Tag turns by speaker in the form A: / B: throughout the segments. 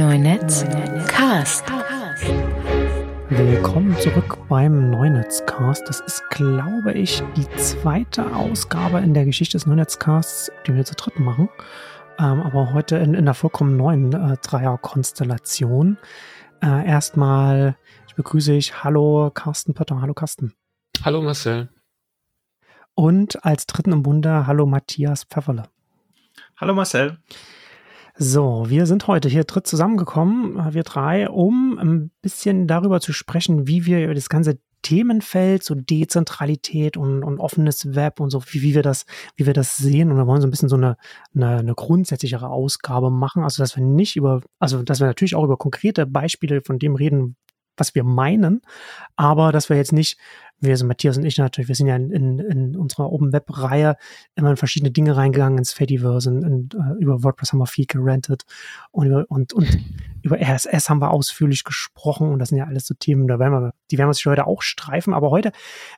A: Neunetz Cast.
B: Willkommen zurück beim Neunetzcast. Das ist, glaube ich, die zweite Ausgabe in der Geschichte des Neunetzcasts, die wir zu dritt machen. Ähm, aber heute in, in einer vollkommen neuen äh, Dreier-Konstellation. Äh, erstmal ich begrüße ich Hallo Carsten Pötter. Hallo Carsten.
C: Hallo Marcel.
B: Und als dritten im Bunde Hallo Matthias Pfefferle.
D: Hallo Marcel.
B: So, wir sind heute hier dritt zusammengekommen, äh, wir drei, um ein bisschen darüber zu sprechen, wie wir über das ganze Themenfeld, so Dezentralität und, und offenes Web und so, wie, wie wir das, wie wir das sehen. Und wir wollen so ein bisschen so eine, eine, eine grundsätzlichere Ausgabe machen. Also, dass wir nicht über, also, dass wir natürlich auch über konkrete Beispiele von dem reden, was wir meinen, aber dass wir jetzt nicht, wir sind Matthias und ich natürlich, wir sind ja in, in, in unserer Open Web Reihe immer in verschiedene Dinge reingegangen, ins Fediverse, und, und uh, über WordPress haben wir viel gerantet und über, und, und über RSS haben wir ausführlich gesprochen und das sind ja alles so Themen, da werden wir, die werden wir sich heute auch streifen, aber heute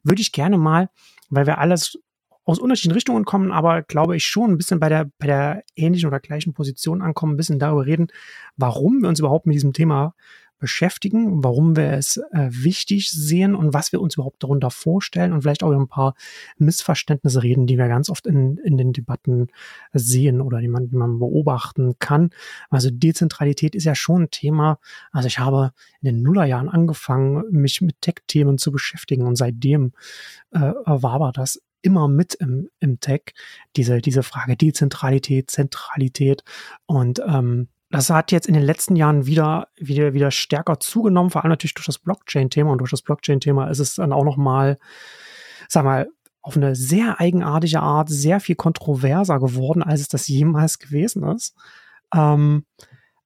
B: würde ich gerne mal, weil wir alles aus unterschiedlichen Richtungen kommen, aber glaube ich schon ein bisschen bei der, bei der ähnlichen oder gleichen Position ankommen, ein bisschen darüber reden, warum wir uns überhaupt mit diesem Thema beschäftigen, warum wir es äh, wichtig sehen und was wir uns überhaupt darunter vorstellen und vielleicht auch über ein paar Missverständnisse reden, die wir ganz oft in, in den Debatten sehen oder die man, die man beobachten kann. Also Dezentralität ist ja schon ein Thema. Also ich habe in den Nullerjahren angefangen, mich mit Tech-Themen zu beschäftigen und seitdem äh, war aber das immer mit im, im Tech, diese, diese Frage Dezentralität, Zentralität und ähm, das hat jetzt in den letzten Jahren wieder, wieder, wieder stärker zugenommen, vor allem natürlich durch das Blockchain-Thema. Und durch das Blockchain-Thema ist es dann auch nochmal, sag mal, auf eine sehr eigenartige Art sehr viel kontroverser geworden, als es das jemals gewesen ist. Ähm,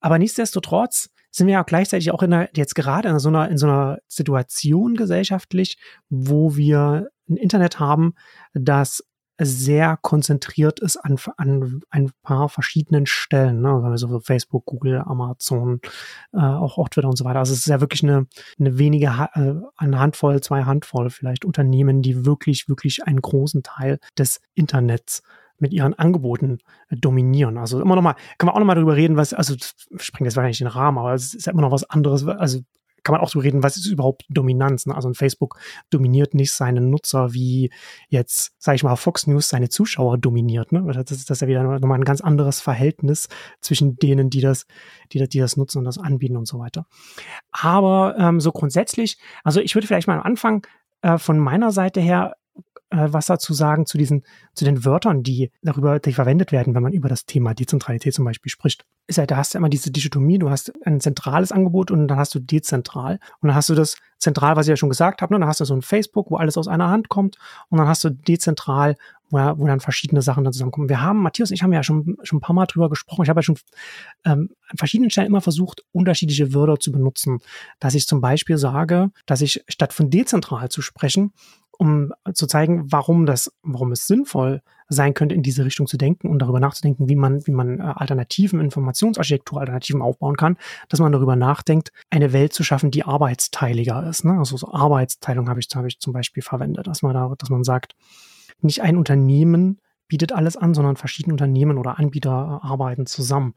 B: aber nichtsdestotrotz sind wir ja gleichzeitig auch in der, jetzt gerade in so einer, in so einer Situation gesellschaftlich, wo wir ein Internet haben, das sehr konzentriert ist an, an ein paar verschiedenen Stellen, ne? also Facebook, Google, Amazon, äh, auch, auch Twitter und so weiter. Also es ist ja wirklich eine, eine wenige, äh, eine Handvoll, zwei Handvoll vielleicht Unternehmen, die wirklich, wirklich einen großen Teil des Internets mit ihren Angeboten äh, dominieren. Also immer noch mal, kann man auch noch mal darüber reden, was, also sprengt jetzt wahrscheinlich den Rahmen, aber es ist ja immer noch was anderes, also kann man auch so reden, was ist überhaupt Dominanz? Ne? Also ein Facebook dominiert nicht seine Nutzer, wie jetzt, sage ich mal, Fox News seine Zuschauer dominiert. Ne? Das ist das ist ja wieder nochmal ein ganz anderes Verhältnis zwischen denen, die das, die, die das nutzen und das anbieten und so weiter. Aber ähm, so grundsätzlich, also ich würde vielleicht mal am Anfang äh, von meiner Seite her äh, was dazu sagen zu diesen, zu den Wörtern, die darüber, die verwendet werden, wenn man über das Thema Dezentralität zum Beispiel spricht. Ist ja, da hast du immer diese Dichotomie, du hast ein zentrales Angebot und dann hast du dezentral. Und dann hast du das zentral, was ich ja schon gesagt habe, ne? dann hast du so ein Facebook, wo alles aus einer Hand kommt und dann hast du dezentral, wo, wo dann verschiedene Sachen dann zusammenkommen. Wir haben, Matthias und ich haben ja schon, schon ein paar Mal drüber gesprochen. Ich habe ja schon ähm, an verschiedenen Stellen immer versucht, unterschiedliche Wörter zu benutzen. Dass ich zum Beispiel sage, dass ich statt von dezentral zu sprechen, um zu zeigen, warum das, warum es sinnvoll sein könnte, in diese Richtung zu denken und darüber nachzudenken, wie man, wie man äh, Alternativen, Informationsarchitektur, Alternativen aufbauen kann, dass man darüber nachdenkt, eine Welt zu schaffen, die arbeitsteiliger ist. Ne? Also so Arbeitsteilung habe ich, habe ich zum Beispiel verwendet, dass man da, dass man sagt, nicht ein Unternehmen bietet alles an, sondern verschiedene Unternehmen oder Anbieter äh, arbeiten zusammen.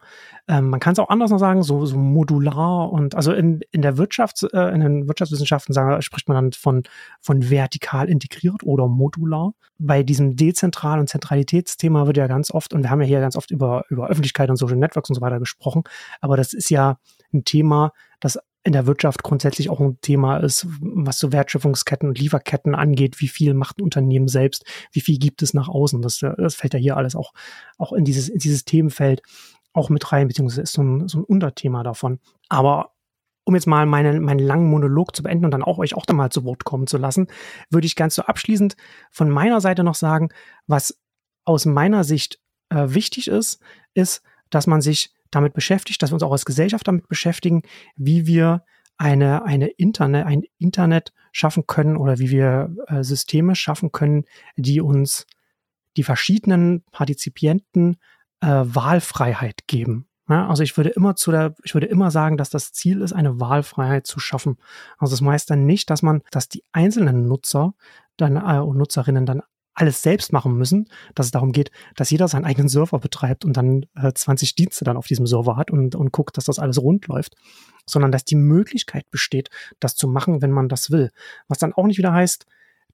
B: Ähm, man kann es auch anders noch sagen, so, so modular und also in, in der Wirtschaft, äh, in den Wirtschaftswissenschaften sagen, spricht man dann von, von vertikal integriert oder modular. Bei diesem Dezentral- und Zentralitätsthema wird ja ganz oft, und wir haben ja hier ganz oft über, über Öffentlichkeit und Social Networks und so weiter gesprochen, aber das ist ja ein Thema, das in der Wirtschaft grundsätzlich auch ein Thema ist, was so Wertschöpfungsketten und Lieferketten angeht, wie viel macht ein Unternehmen selbst, wie viel gibt es nach außen. Das, das fällt ja hier alles auch, auch in dieses, in dieses Themenfeld auch mit rein, beziehungsweise ist so ein, so ein Unterthema davon. Aber um jetzt mal meinen, meinen langen Monolog zu beenden und dann auch euch auch da mal zu Wort kommen zu lassen, würde ich ganz so abschließend von meiner Seite noch sagen, was aus meiner Sicht äh, wichtig ist, ist, dass man sich damit beschäftigt, dass wir uns auch als Gesellschaft damit beschäftigen, wie wir eine, eine Internet, ein Internet schaffen können oder wie wir äh, Systeme schaffen können, die uns die verschiedenen Partizipienten äh, Wahlfreiheit geben. Ja, also ich würde immer zu der, ich würde immer sagen, dass das Ziel ist, eine Wahlfreiheit zu schaffen. Also das heißt dann nicht, dass man, dass die einzelnen Nutzer dann äh, und Nutzerinnen dann alles selbst machen müssen, dass es darum geht, dass jeder seinen eigenen Server betreibt und dann äh, 20 Dienste dann auf diesem Server hat und, und guckt, dass das alles rund läuft, sondern dass die Möglichkeit besteht, das zu machen, wenn man das will. Was dann auch nicht wieder heißt,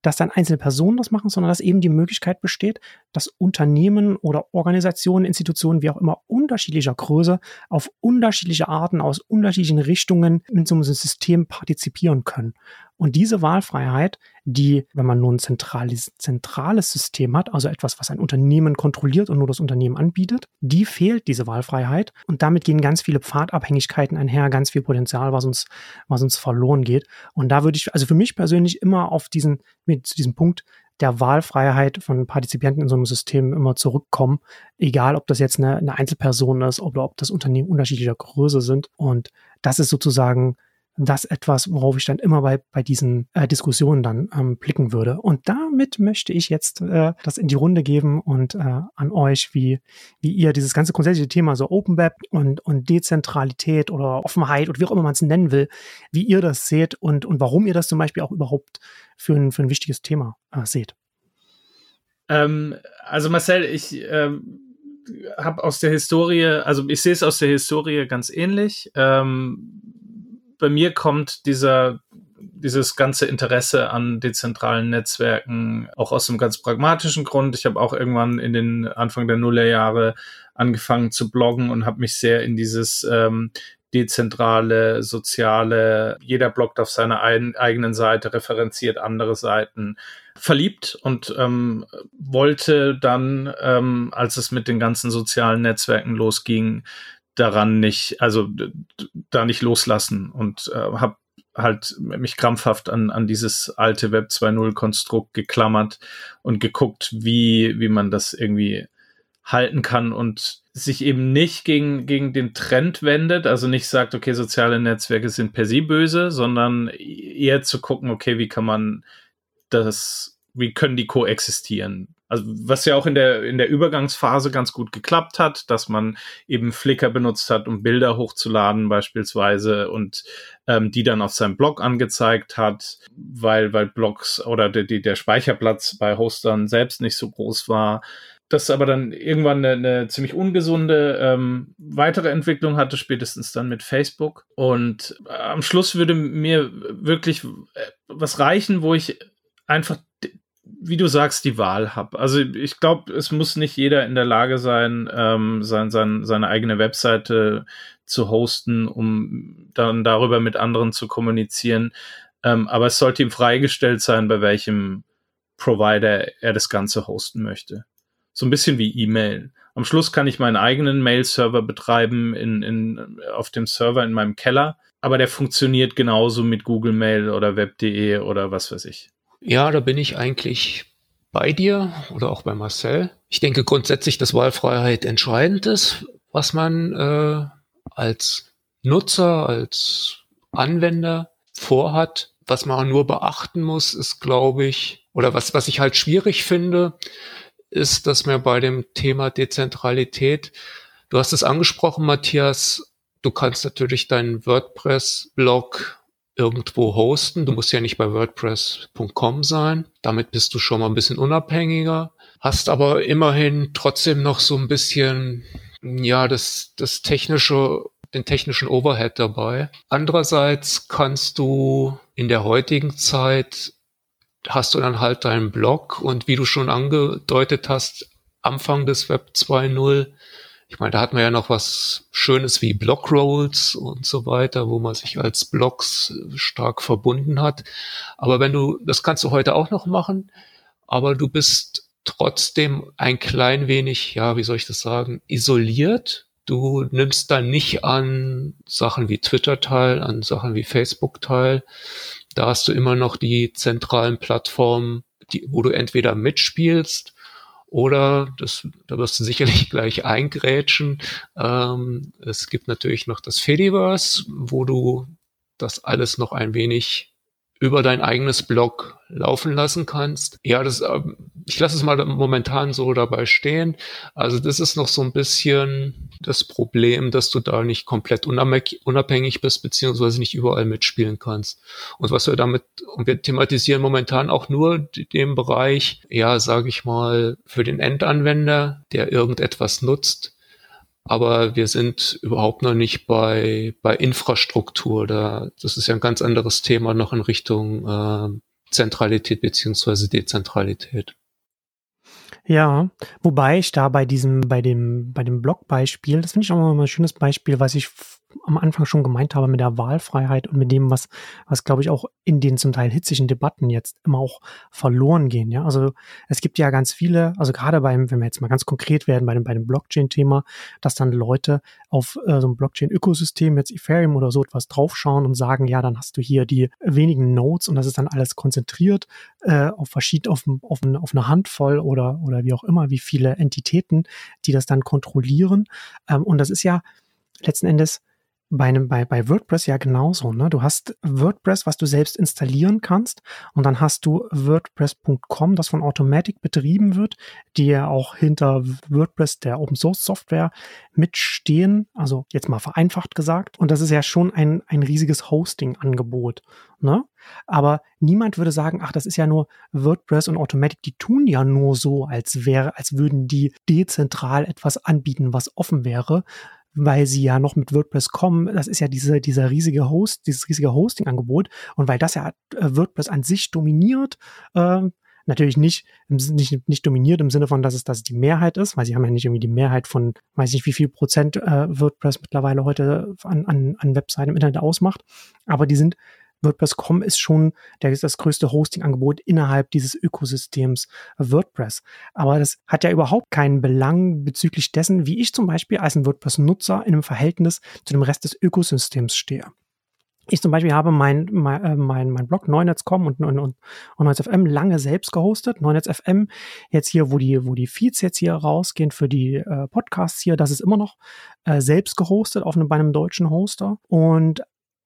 B: dass dann einzelne Personen das machen, sondern dass eben die Möglichkeit besteht, dass Unternehmen oder Organisationen, Institutionen, wie auch immer, unterschiedlicher Größe, auf unterschiedliche Arten, aus unterschiedlichen Richtungen in so einem System partizipieren können. Und diese Wahlfreiheit, die, wenn man nur ein zentrales, zentrales System hat, also etwas, was ein Unternehmen kontrolliert und nur das Unternehmen anbietet, die fehlt diese Wahlfreiheit. Und damit gehen ganz viele Pfadabhängigkeiten einher, ganz viel Potenzial, was uns, was uns verloren geht. Und da würde ich, also für mich persönlich immer auf diesen, mit, zu diesem Punkt der Wahlfreiheit von Partizipanten in so einem System immer zurückkommen, egal ob das jetzt eine, eine Einzelperson ist oder ob das Unternehmen unterschiedlicher Größe sind. Und das ist sozusagen das etwas, worauf ich dann immer bei, bei diesen äh, Diskussionen dann ähm, blicken würde. Und damit möchte ich jetzt äh, das in die Runde geben und äh, an euch, wie, wie ihr dieses ganze grundsätzliche Thema so Open Web und, und Dezentralität oder Offenheit oder wie auch immer man es nennen will, wie ihr das seht und, und warum ihr das zum Beispiel auch überhaupt für ein, für ein wichtiges Thema äh, seht.
D: Ähm, also Marcel, ich ähm, habe aus der Historie, also ich sehe es aus der Historie ganz ähnlich. Ähm, bei mir kommt dieser dieses ganze Interesse an dezentralen Netzwerken auch aus einem ganz pragmatischen Grund. Ich habe auch irgendwann in den Anfang der Nullerjahre angefangen zu bloggen und habe mich sehr in dieses ähm, dezentrale, soziale, jeder bloggt auf seiner ein, eigenen Seite, referenziert andere Seiten, verliebt und ähm, wollte dann, ähm, als es mit den ganzen sozialen Netzwerken losging, daran nicht, also da nicht loslassen und äh, habe halt mich krampfhaft an, an dieses alte Web 2.0 Konstrukt geklammert und geguckt, wie, wie man das irgendwie halten kann und sich eben nicht gegen, gegen den Trend wendet, also nicht sagt, okay, soziale Netzwerke sind per se böse, sondern eher zu gucken, okay, wie kann man das, wie können die koexistieren? Also was ja auch in der, in der Übergangsphase ganz gut geklappt hat, dass man eben Flickr benutzt hat, um Bilder hochzuladen beispielsweise und ähm, die dann auf seinem Blog angezeigt hat, weil, weil Blogs oder die, die, der Speicherplatz bei Hostern selbst nicht so groß war. Das aber dann irgendwann eine, eine ziemlich ungesunde ähm, weitere Entwicklung hatte, spätestens dann mit Facebook. Und äh, am Schluss würde mir wirklich äh, was reichen, wo ich einfach wie du sagst, die Wahl habe. Also ich glaube, es muss nicht jeder in der Lage sein, ähm, sein, sein, seine eigene Webseite zu hosten, um dann darüber mit anderen zu kommunizieren. Ähm, aber es sollte ihm freigestellt sein, bei welchem Provider er das Ganze hosten möchte. So ein bisschen wie E-Mail. Am Schluss kann ich meinen eigenen Mail-Server betreiben in, in, auf dem Server in meinem Keller, aber der funktioniert genauso mit Google Mail oder Web.de oder was weiß ich.
C: Ja, da bin ich eigentlich bei dir oder auch bei Marcel. Ich denke grundsätzlich, dass Wahlfreiheit entscheidend ist, was man äh, als Nutzer, als Anwender vorhat. Was man nur beachten muss, ist, glaube ich, oder was, was ich halt schwierig finde, ist, dass mir bei dem Thema Dezentralität, du hast es angesprochen, Matthias, du kannst natürlich deinen WordPress-Blog irgendwo hosten. Du musst ja nicht bei WordPress.com sein. Damit bist du schon mal ein bisschen unabhängiger. Hast aber immerhin trotzdem noch so ein bisschen, ja, das, das technische, den technischen Overhead dabei. Andererseits kannst du in der heutigen Zeit hast du dann halt deinen Blog und wie du schon angedeutet hast, Anfang des Web 2.0 ich meine, da hat man ja noch was Schönes wie Blockrolls und so weiter, wo man sich als Blocks stark verbunden hat. Aber wenn du, das kannst du heute auch noch machen, aber du bist trotzdem ein klein wenig, ja, wie soll ich das sagen, isoliert. Du nimmst dann nicht an Sachen wie Twitter teil, an Sachen wie Facebook teil. Da hast du immer noch die zentralen Plattformen, die, wo du entweder mitspielst oder, das, da wirst du sicherlich gleich eingrätschen, ähm, es gibt natürlich noch das Fediverse, wo du das alles noch ein wenig über dein eigenes Blog laufen lassen kannst. Ja, das, ähm, ich lasse es mal momentan so dabei stehen. Also das ist noch so ein bisschen das Problem, dass du da nicht komplett unabhängig bist, beziehungsweise nicht überall mitspielen kannst. Und was wir damit, und wir thematisieren momentan auch nur den Bereich, ja, sage ich mal, für den Endanwender, der irgendetwas nutzt, aber wir sind überhaupt noch nicht bei, bei Infrastruktur. Da, das ist ja ein ganz anderes Thema noch in Richtung äh, Zentralität beziehungsweise Dezentralität.
B: Ja, wobei ich da bei diesem, bei dem, bei dem Blogbeispiel, das finde ich auch mal ein schönes Beispiel, was ich am Anfang schon gemeint habe mit der Wahlfreiheit und mit dem, was, was glaube ich auch in den zum Teil hitzigen Debatten jetzt immer auch verloren gehen. Ja, also es gibt ja ganz viele, also gerade beim, wenn wir jetzt mal ganz konkret werden, bei dem, bei dem Blockchain-Thema, dass dann Leute auf äh, so ein Blockchain-Ökosystem, jetzt Ethereum oder so etwas draufschauen und sagen, ja, dann hast du hier die wenigen Nodes und das ist dann alles konzentriert äh, auf verschiedene, auf, auf, auf eine Handvoll oder, oder wie auch immer, wie viele Entitäten, die das dann kontrollieren. Ähm, und das ist ja letzten Endes bei, einem, bei, bei WordPress ja genauso. Ne? Du hast WordPress, was du selbst installieren kannst und dann hast du WordPress.com, das von Automatic betrieben wird, die ja auch hinter WordPress, der Open Source Software, mitstehen. Also jetzt mal vereinfacht gesagt. Und das ist ja schon ein, ein riesiges Hosting-Angebot. Ne? Aber niemand würde sagen, ach, das ist ja nur WordPress und Automatic, die tun ja nur so, als wäre, als würden die dezentral etwas anbieten, was offen wäre, weil sie ja noch mit WordPress kommen. Das ist ja diese, dieser riesige Host, dieses riesige Hosting-Angebot. Und weil das ja äh, WordPress an sich dominiert, äh, natürlich nicht, nicht, nicht dominiert im Sinne von, dass es, dass es die Mehrheit ist, weil sie haben ja nicht irgendwie die Mehrheit von, weiß nicht wie viel Prozent äh, WordPress mittlerweile heute an, an, an Webseiten im Internet ausmacht. Aber die sind WordPress.com ist schon der, das größte Hosting-Angebot innerhalb dieses Ökosystems WordPress. Aber das hat ja überhaupt keinen Belang bezüglich dessen, wie ich zum Beispiel als ein WordPress-Nutzer in einem Verhältnis zu dem Rest des Ökosystems stehe. Ich zum Beispiel habe mein, mein, äh, mein, Blog Neunetz.com und, und, und, und Neunetz.fm lange selbst gehostet. Neunetz.fm, jetzt hier, wo die, wo die Feeds jetzt hier rausgehen für die äh, Podcasts hier, das ist immer noch äh, selbst gehostet auf einem, bei einem deutschen Hoster. Und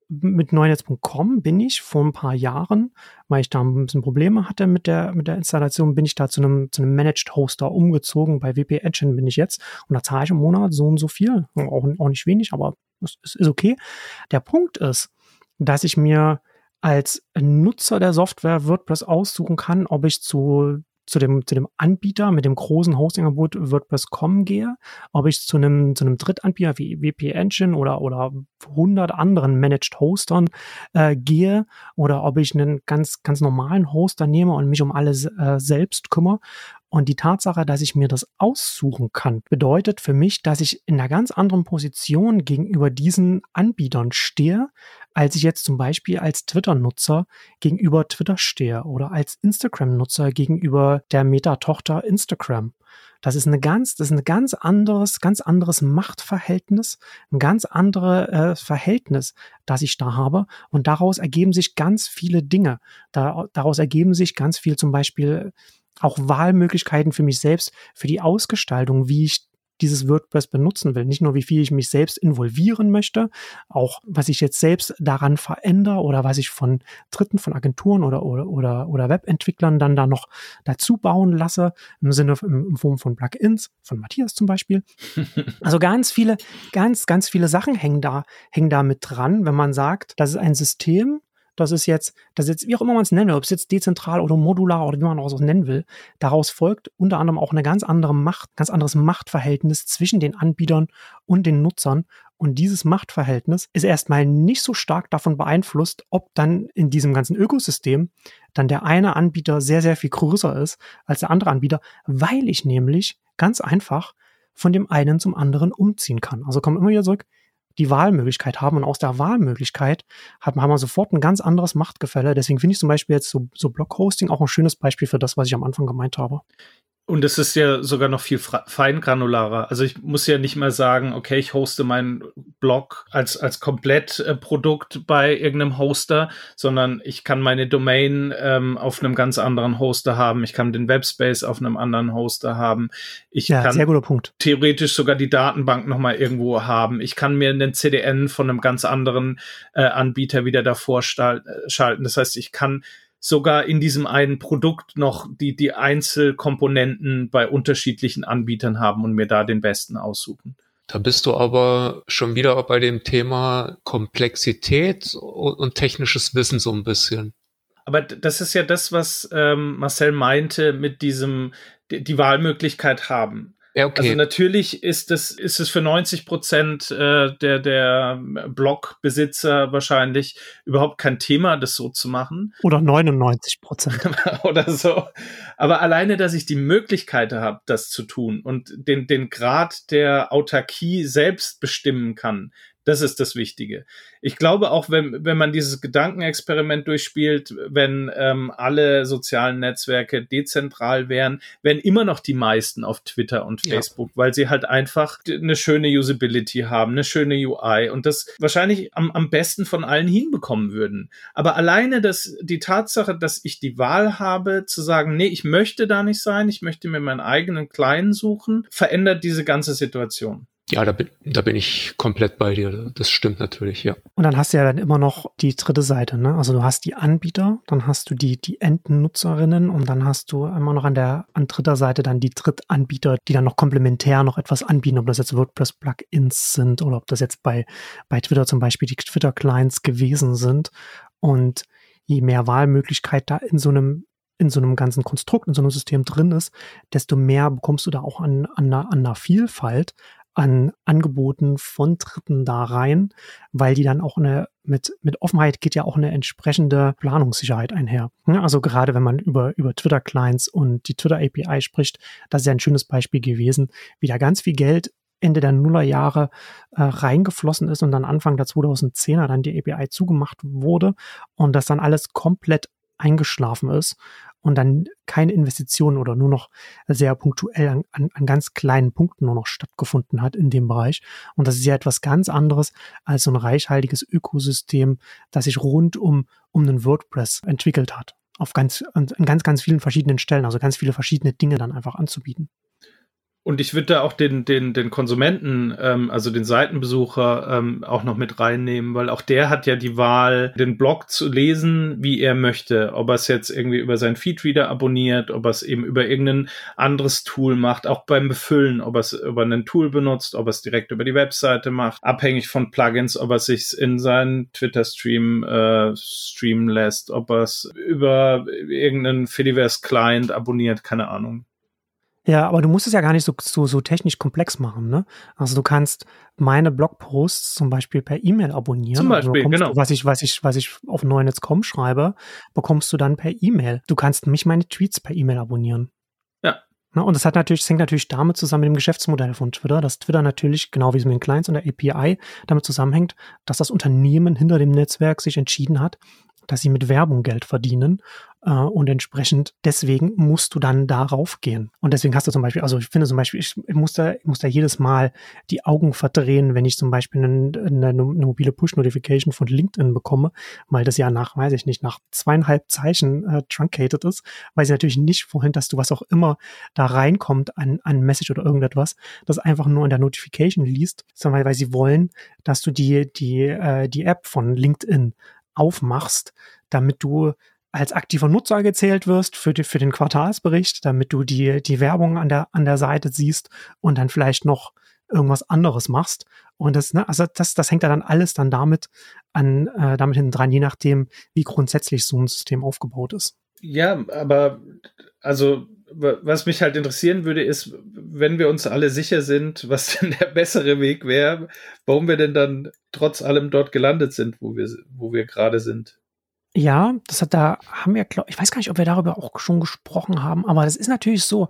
B: mit neunetz.com bin ich vor ein paar Jahren, weil ich da ein bisschen Probleme hatte mit der, mit der Installation, bin ich da zu einem, zu einem Managed Hoster umgezogen. Bei WP Engine bin ich jetzt und da zahle ich im Monat so und so viel. Auch, auch nicht wenig, aber es, es ist okay. Der Punkt ist, dass ich mir als Nutzer der Software WordPress aussuchen kann, ob ich zu zu dem, zu dem Anbieter mit dem großen Hosting-Angebot WordPress.com gehe, ob ich zu einem, zu einem Drittanbieter wie WP Engine oder, oder 100 anderen Managed Hostern äh, gehe oder ob ich einen ganz, ganz normalen Hoster nehme und mich um alles äh, selbst kümmere. Und die Tatsache, dass ich mir das aussuchen kann, bedeutet für mich, dass ich in einer ganz anderen Position gegenüber diesen Anbietern stehe, als ich jetzt zum Beispiel als Twitter-Nutzer gegenüber Twitter stehe oder als Instagram-Nutzer gegenüber der Meta-Tochter Instagram. Das ist eine ganz, das ist ein ganz anderes, ganz anderes Machtverhältnis, ein ganz anderes äh, Verhältnis, das ich da habe. Und daraus ergeben sich ganz viele Dinge. Da, daraus ergeben sich ganz viel zum Beispiel auch Wahlmöglichkeiten für mich selbst, für die Ausgestaltung, wie ich dieses WordPress benutzen will. Nicht nur, wie viel ich mich selbst involvieren möchte, auch was ich jetzt selbst daran verändere oder was ich von Dritten, von Agenturen oder, oder, oder, oder Webentwicklern dann da noch dazu bauen lasse, im Sinne, im, im Form von Plugins, von Matthias zum Beispiel. Also ganz viele, ganz, ganz viele Sachen hängen da, hängen da mit dran, wenn man sagt, das ist ein System, das ist jetzt, das ist jetzt, wie auch immer man es nennt, ob es jetzt dezentral oder modular oder wie man auch so nennen will, daraus folgt unter anderem auch eine ganz andere Macht, ganz anderes Machtverhältnis zwischen den Anbietern und den Nutzern. Und dieses Machtverhältnis ist erstmal nicht so stark davon beeinflusst, ob dann in diesem ganzen Ökosystem dann der eine Anbieter sehr, sehr viel größer ist als der andere Anbieter, weil ich nämlich ganz einfach von dem einen zum anderen umziehen kann. Also kommen immer wieder zurück, die Wahlmöglichkeit haben. Und aus der Wahlmöglichkeit haben, haben wir sofort ein ganz anderes Machtgefälle. Deswegen finde ich zum Beispiel jetzt so, so Blog-Hosting auch ein schönes Beispiel für das, was ich am Anfang gemeint habe.
D: Und es ist ja sogar noch viel feingranularer. Also ich muss ja nicht mal sagen, okay, ich hoste meinen Blog als, als Komplettprodukt bei irgendeinem Hoster, sondern ich kann meine Domain ähm, auf einem ganz anderen Hoster haben. Ich kann den Webspace auf einem anderen Hoster haben. Ich
B: ja,
D: kann
B: sehr guter Punkt.
D: theoretisch sogar die Datenbank nochmal irgendwo haben. Ich kann mir einen CDN von einem ganz anderen äh, Anbieter wieder davor äh, schalten. Das heißt, ich kann sogar in diesem einen Produkt noch die, die Einzelkomponenten bei unterschiedlichen Anbietern haben und mir da den besten aussuchen.
C: Da bist du aber schon wieder bei dem Thema Komplexität und technisches Wissen so ein bisschen.
D: Aber das ist ja das, was ähm, Marcel meinte mit diesem, die, die Wahlmöglichkeit haben. Ja, okay. Also natürlich ist es, ist es für 90 Prozent äh, der, der Blogbesitzer wahrscheinlich überhaupt kein Thema, das so zu machen.
B: Oder 99 Prozent.
D: Oder so. Aber alleine, dass ich die Möglichkeit habe, das zu tun und den, den Grad der Autarkie selbst bestimmen kann, das ist das Wichtige. Ich glaube auch, wenn, wenn man dieses Gedankenexperiment durchspielt, wenn ähm, alle sozialen Netzwerke dezentral wären, wären immer noch die meisten auf Twitter und Facebook, ja. weil sie halt einfach eine schöne Usability haben, eine schöne UI und das wahrscheinlich am, am besten von allen hinbekommen würden. Aber alleine das, die Tatsache, dass ich die Wahl habe, zu sagen, nee, ich möchte da nicht sein, ich möchte mir meinen eigenen Kleinen suchen, verändert diese ganze Situation.
C: Ja, da bin, da bin ich komplett bei dir. Das stimmt natürlich, ja.
B: Und dann hast du ja dann immer noch die dritte Seite, ne? Also du hast die Anbieter, dann hast du die, die Endnutzerinnen und dann hast du immer noch an der, an dritter Seite dann die Drittanbieter, die dann noch komplementär noch etwas anbieten, ob das jetzt WordPress-Plugins sind oder ob das jetzt bei, bei Twitter zum Beispiel die Twitter-Clients gewesen sind. Und je mehr Wahlmöglichkeit da in so einem in so einem ganzen Konstrukt, in so einem System drin ist, desto mehr bekommst du da auch an, an, einer, an einer Vielfalt, an Angeboten von Dritten da rein, weil die dann auch eine, mit, mit Offenheit geht ja auch eine entsprechende Planungssicherheit einher. Also gerade wenn man über, über Twitter-Clients und die Twitter-API spricht, das ist ja ein schönes Beispiel gewesen, wie da ganz viel Geld Ende der Nullerjahre äh, reingeflossen ist und dann Anfang der 2010er dann die API zugemacht wurde und das dann alles komplett eingeschlafen ist und dann keine Investitionen oder nur noch sehr punktuell an, an, an ganz kleinen Punkten nur noch stattgefunden hat in dem Bereich. Und das ist ja etwas ganz anderes als so ein reichhaltiges Ökosystem, das sich rund um, um den WordPress entwickelt hat. Auf ganz, an ganz, ganz vielen verschiedenen Stellen, also ganz viele verschiedene Dinge dann einfach anzubieten.
D: Und ich würde da auch den, den, den Konsumenten, ähm, also den Seitenbesucher, ähm, auch noch mit reinnehmen, weil auch der hat ja die Wahl, den Blog zu lesen, wie er möchte. Ob er es jetzt irgendwie über sein Feedreader abonniert, ob er es eben über irgendein anderes Tool macht, auch beim Befüllen, ob er es über ein Tool benutzt, ob er es direkt über die Webseite macht, abhängig von Plugins, ob er sich in seinen Twitter-Stream äh, streamen lässt, ob er es über irgendeinen Fediverse-Client abonniert, keine Ahnung.
B: Ja, aber du musst es ja gar nicht so, so, so technisch komplex machen. Ne? Also du kannst meine Blogposts zum Beispiel per E-Mail abonnieren. Zum
D: also Beispiel,
B: also
D: genau.
B: Du, was ich, was ich, was ich auf neunetz.com schreibe, bekommst du dann per E-Mail. Du kannst mich meine Tweets per E-Mail abonnieren.
D: Ja.
B: Na, und das hat natürlich, das hängt natürlich damit zusammen mit dem Geschäftsmodell von Twitter, dass Twitter natürlich, genau wie es mit den Clients und der API, damit zusammenhängt, dass das Unternehmen hinter dem Netzwerk sich entschieden hat, dass sie mit Werbung Geld verdienen äh, und entsprechend deswegen musst du dann darauf gehen. Und deswegen hast du zum Beispiel, also ich finde zum Beispiel, ich, muss da, ich muss da jedes Mal die Augen verdrehen, wenn ich zum Beispiel eine, eine, eine mobile Push-Notification von LinkedIn bekomme, weil das ja nach, weiß ich nicht, nach zweieinhalb Zeichen äh, truncated ist, weil sie natürlich nicht vorhin, dass du was auch immer da reinkommt an, an Message oder irgendetwas, das einfach nur in der Notification liest, sondern weil sie wollen, dass du die, die, äh, die App von LinkedIn aufmachst, damit du als aktiver Nutzer gezählt wirst für, die, für den Quartalsbericht, damit du die, die Werbung an der, an der Seite siehst und dann vielleicht noch irgendwas anderes machst. Und das, ne, also das, das hängt ja dann alles dann damit an, äh, damit hinten dran, je nachdem, wie grundsätzlich so ein System aufgebaut ist.
D: Ja, aber also was mich halt interessieren würde, ist, wenn wir uns alle sicher sind, was denn der bessere Weg wäre, warum wir denn dann trotz allem dort gelandet sind, wo wir, wo wir gerade sind.
B: Ja, das hat da haben wir, glaub, ich weiß gar nicht, ob wir darüber auch schon gesprochen haben, aber das ist natürlich so,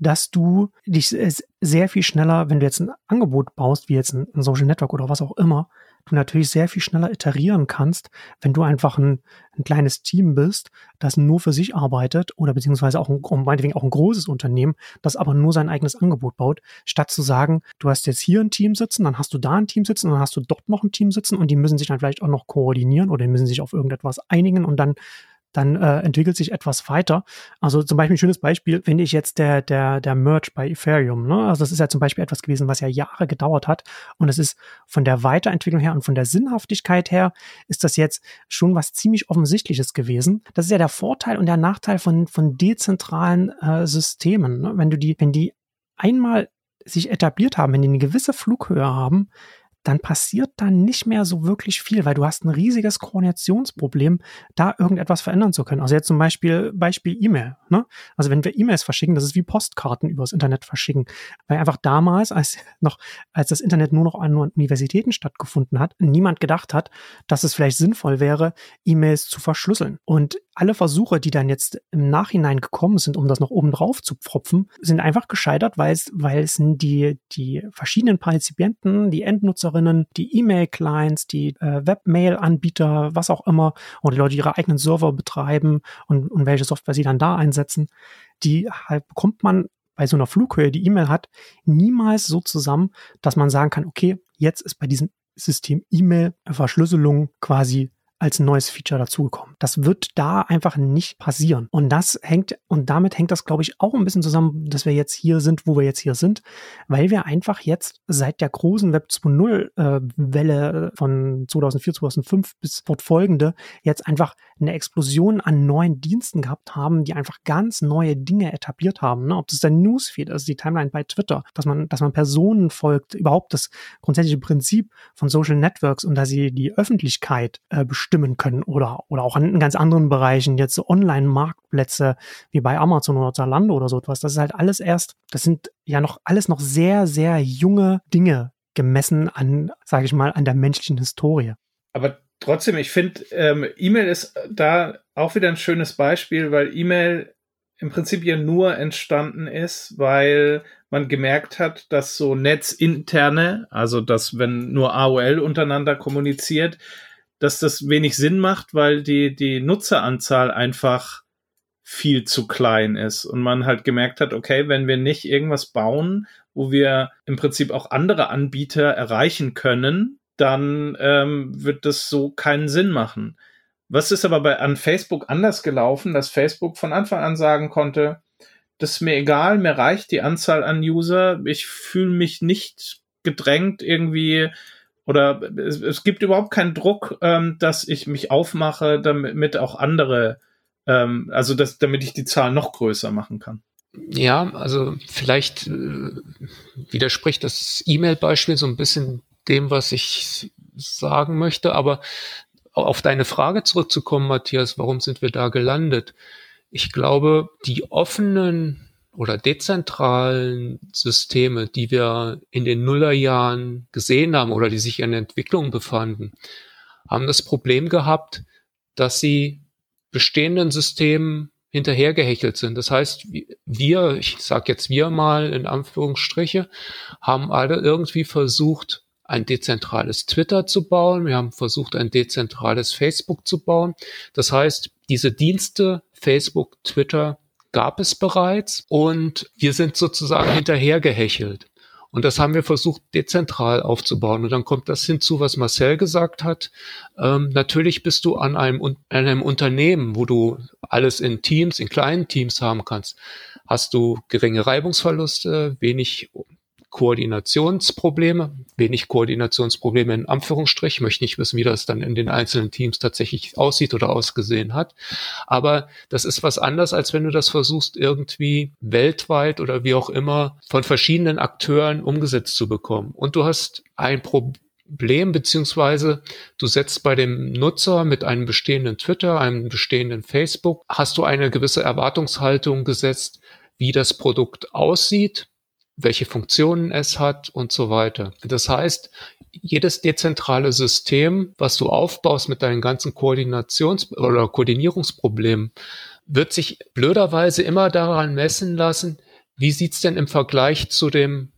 B: dass du dich sehr viel schneller, wenn du jetzt ein Angebot baust, wie jetzt ein, ein Social Network oder was auch immer, du natürlich sehr viel schneller iterieren kannst, wenn du einfach ein, ein kleines Team bist, das nur für sich arbeitet oder beziehungsweise auch ein, meinetwegen auch ein großes Unternehmen, das aber nur sein eigenes Angebot baut, statt zu sagen, du hast jetzt hier ein Team sitzen, dann hast du da ein Team sitzen, dann hast du dort noch ein Team sitzen und die müssen sich dann vielleicht auch noch koordinieren oder die müssen sich auf irgendetwas einigen und dann dann äh, entwickelt sich etwas weiter. Also zum Beispiel ein schönes Beispiel finde ich jetzt der, der, der Merge bei Ethereum. Ne? Also das ist ja zum Beispiel etwas gewesen, was ja Jahre gedauert hat. Und es ist von der Weiterentwicklung her und von der Sinnhaftigkeit her ist das jetzt schon was ziemlich Offensichtliches gewesen. Das ist ja der Vorteil und der Nachteil von, von dezentralen äh, Systemen. Ne? Wenn du die, wenn die einmal sich etabliert haben, wenn die eine gewisse Flughöhe haben, dann passiert dann nicht mehr so wirklich viel, weil du hast ein riesiges Koordinationsproblem, da irgendetwas verändern zu können. Also jetzt zum Beispiel Beispiel E-Mail. Ne? Also wenn wir E-Mails verschicken, das ist wie Postkarten übers Internet verschicken, weil einfach damals, als noch als das Internet nur noch an Universitäten stattgefunden hat, niemand gedacht hat, dass es vielleicht sinnvoll wäre, E-Mails zu verschlüsseln. Und alle Versuche, die dann jetzt im Nachhinein gekommen sind, um das noch oben drauf zu pfropfen, sind einfach gescheitert, weil es, weil es die, die verschiedenen Partizipienten, die Endnutzerinnen, die E-Mail-Clients, die äh, Webmail-Anbieter, was auch immer, und die Leute, die ihre eigenen Server betreiben und, und welche Software sie dann da einsetzen, die halt bekommt man bei so einer Flughöhe, die E-Mail hat, niemals so zusammen, dass man sagen kann, okay, jetzt ist bei diesem System E-Mail-Verschlüsselung quasi als neues Feature dazugekommen. Das wird da einfach nicht passieren. Und das hängt, und damit hängt das, glaube ich, auch ein bisschen zusammen, dass wir jetzt hier sind, wo wir jetzt hier sind, weil wir einfach jetzt seit der großen Web 2.0 äh, von 2004, 2005 bis fortfolgende jetzt einfach eine Explosion an neuen Diensten gehabt haben, die einfach ganz neue Dinge etabliert haben. Ne? Ob das der Newsfeed ist, die Timeline bei Twitter, dass man, dass man Personen folgt, überhaupt das grundsätzliche Prinzip von Social Networks und dass sie die Öffentlichkeit äh, bestimmen können oder, oder auch in ganz anderen Bereichen, jetzt so Online-Marktplätze wie bei Amazon oder Zalando oder so etwas. Das ist halt alles erst, das sind ja noch alles noch sehr, sehr junge Dinge gemessen an, sage ich mal, an der menschlichen Historie.
D: Aber trotzdem, ich finde, ähm, E-Mail ist da auch wieder ein schönes Beispiel, weil E-Mail im Prinzip ja nur entstanden ist, weil man gemerkt hat, dass so netzinterne, also dass wenn nur AOL untereinander kommuniziert, dass das wenig Sinn macht, weil die, die Nutzeranzahl einfach viel zu klein ist und man halt gemerkt hat, okay, wenn wir nicht irgendwas bauen, wo wir im Prinzip auch andere Anbieter erreichen können, dann ähm, wird das so keinen Sinn machen. Was ist aber bei, an Facebook anders gelaufen, dass Facebook von Anfang an sagen konnte, das ist mir egal, mir reicht die Anzahl an User, ich fühle mich nicht gedrängt irgendwie oder es, es gibt überhaupt keinen Druck, ähm, dass ich mich aufmache, damit auch andere, ähm, also dass, damit ich die Zahl noch größer machen kann.
C: Ja, also vielleicht äh, widerspricht das E-Mail-Beispiel so ein bisschen dem, was ich sagen möchte, aber auf deine Frage zurückzukommen, Matthias, warum sind wir da gelandet? Ich glaube, die offenen oder dezentralen Systeme, die wir in den Nullerjahren gesehen haben oder die sich in Entwicklung befanden, haben das Problem gehabt, dass sie bestehenden Systemen hinterhergehechelt sind. Das heißt, wir, ich sage jetzt wir mal in Anführungsstriche, haben alle irgendwie versucht, ein dezentrales Twitter zu bauen. Wir haben versucht, ein dezentrales Facebook zu bauen. Das heißt, diese Dienste, Facebook, Twitter, gab es bereits und wir sind sozusagen hinterhergehechelt. Und das haben wir versucht, dezentral aufzubauen. Und dann kommt das hinzu, was Marcel gesagt hat. Ähm, natürlich bist du an einem, an einem Unternehmen, wo du alles in Teams, in kleinen Teams haben kannst. Hast du geringe Reibungsverluste, wenig Koordinationsprobleme, wenig Koordinationsprobleme in Anführungsstrich, möchte nicht wissen, wie das dann in den einzelnen Teams tatsächlich aussieht oder ausgesehen hat. Aber das ist was anderes, als wenn du das versuchst, irgendwie weltweit oder wie auch immer von verschiedenen Akteuren umgesetzt zu bekommen. Und du hast ein Problem, beziehungsweise du setzt bei dem Nutzer mit einem bestehenden Twitter, einem bestehenden Facebook, hast du eine gewisse Erwartungshaltung gesetzt, wie das Produkt aussieht, welche Funktionen es hat und so weiter. Das heißt, jedes dezentrale System, was du aufbaust mit deinen ganzen Koordinations- oder Koordinierungsproblemen, wird sich blöderweise immer daran messen lassen, wie sieht's denn im Vergleich zu dem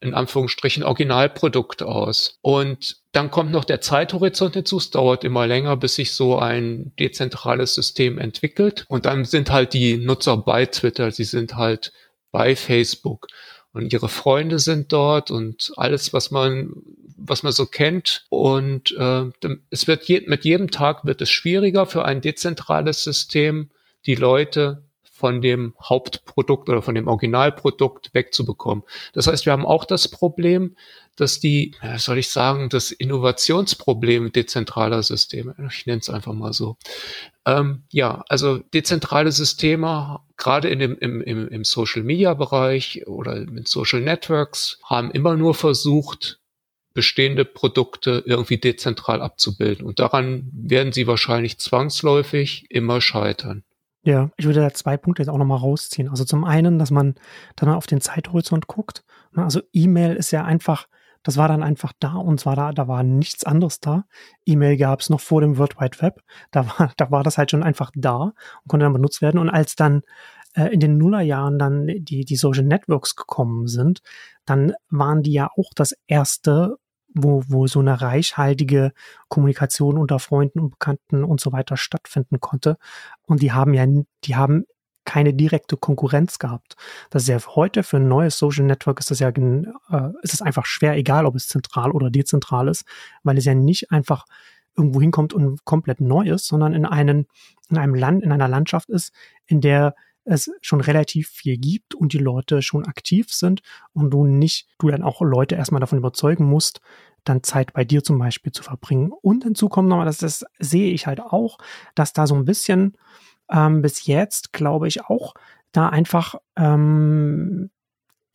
C: in Anführungsstrichen Originalprodukt aus. Und dann kommt noch der Zeithorizont hinzu. Es dauert immer länger, bis sich so ein dezentrales System entwickelt. Und dann sind halt die Nutzer bei Twitter, sie sind halt bei Facebook und ihre Freunde sind dort und alles, was man, was man so kennt. Und äh, es wird je, mit jedem Tag wird es schwieriger für ein dezentrales System, die Leute von dem Hauptprodukt oder von dem Originalprodukt wegzubekommen. Das heißt, wir haben auch das Problem, dass die, soll ich sagen, das Innovationsproblem dezentraler Systeme, ich nenne es einfach mal so. Ähm, ja, also dezentrale Systeme, gerade in dem, im, im, im Social Media Bereich oder mit Social Networks, haben immer nur versucht, bestehende Produkte irgendwie dezentral abzubilden. Und daran werden sie wahrscheinlich zwangsläufig immer scheitern.
B: Ja, ich würde da zwei Punkte jetzt auch nochmal rausziehen. Also zum einen, dass man dann auf den Zeithorizont guckt. Ne, also E-Mail ist ja einfach, das war dann einfach da und zwar da, da war nichts anderes da. E-Mail gab es noch vor dem World Wide Web. Da war, da war das halt schon einfach da und konnte dann benutzt werden. Und als dann äh, in den Nullerjahren dann die, die Social Networks gekommen sind, dann waren die ja auch das erste wo, wo so eine reichhaltige Kommunikation unter Freunden und Bekannten und so weiter stattfinden konnte. Und die haben ja, die haben keine direkte Konkurrenz gehabt. Das ist ja heute für ein neues Social Network ist das ja, äh, ist es einfach schwer, egal ob es zentral oder dezentral ist, weil es ja nicht einfach irgendwo hinkommt und komplett neu ist, sondern in einem, in einem Land, in einer Landschaft ist, in der es schon relativ viel gibt und die Leute schon aktiv sind und du nicht, du dann auch Leute erstmal davon überzeugen musst, dann Zeit bei dir zum Beispiel zu verbringen. Und hinzu kommt nochmal, dass das sehe ich halt auch, dass da so ein bisschen ähm, bis jetzt, glaube ich, auch da einfach ähm,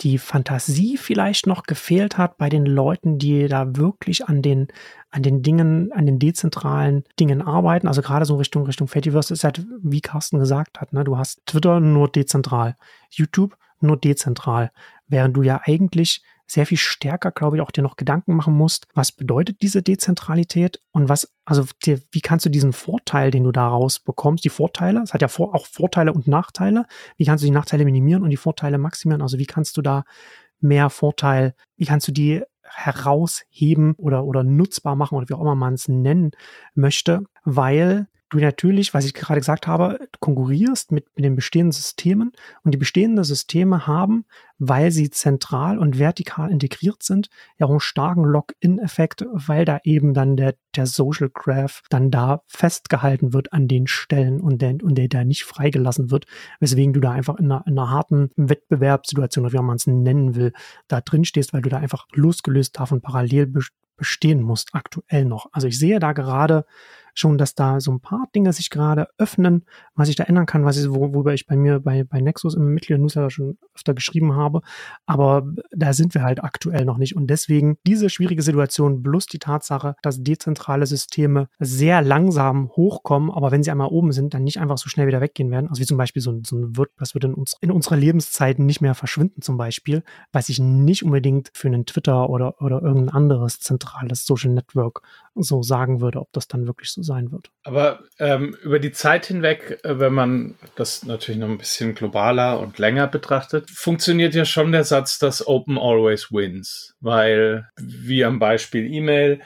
B: die Fantasie vielleicht noch gefehlt hat bei den Leuten, die da wirklich an den, an den Dingen, an den dezentralen Dingen arbeiten. Also gerade so Richtung, Richtung Fediverse ist halt, wie Carsten gesagt hat, ne, du hast Twitter nur dezentral, YouTube nur dezentral, während du ja eigentlich sehr viel stärker, glaube ich, auch dir noch Gedanken machen musst, was bedeutet diese Dezentralität und was, also dir, wie kannst du diesen Vorteil, den du daraus bekommst, die Vorteile, es hat ja vor, auch Vorteile und Nachteile, wie kannst du die Nachteile minimieren und die Vorteile maximieren, also wie kannst du da mehr Vorteil, wie kannst du die herausheben oder, oder nutzbar machen oder wie auch immer man es nennen möchte, weil du natürlich, was ich gerade gesagt habe, konkurrierst mit, mit den bestehenden Systemen und die bestehenden Systeme haben, weil sie zentral und vertikal integriert sind, ja auch einen starken Login-Effekt, weil da eben dann der, der Social Graph dann da festgehalten wird an den Stellen und der, und der da nicht freigelassen wird, weswegen du da einfach in einer, in einer harten Wettbewerbssituation, oder wie man es nennen will, da drin stehst, weil du da einfach losgelöst davon parallel bestehen musst, aktuell noch. Also ich sehe da gerade schon, dass da so ein paar Dinge sich gerade öffnen, was ich da ändern kann, was ich, worüber ich bei mir bei, bei Nexus im Mitglieder-Newsletter schon öfter geschrieben habe. Aber da sind wir halt aktuell noch nicht. Und deswegen diese schwierige Situation plus die Tatsache, dass dezentrale Systeme sehr langsam hochkommen, aber wenn sie einmal oben sind, dann nicht einfach so schnell wieder weggehen werden. Also wie zum Beispiel so ein, so ein WordPress wird in, uns, in unserer Lebenszeit nicht mehr verschwinden zum Beispiel, was ich nicht unbedingt für einen Twitter oder, oder irgendein anderes zentrales Social Network so sagen würde, ob das dann wirklich so sein wird.
D: Aber ähm, über die Zeit hinweg, äh, wenn man das natürlich noch ein bisschen globaler und länger betrachtet, funktioniert ja schon der Satz, dass Open always wins. Weil, wie am Beispiel E-Mail,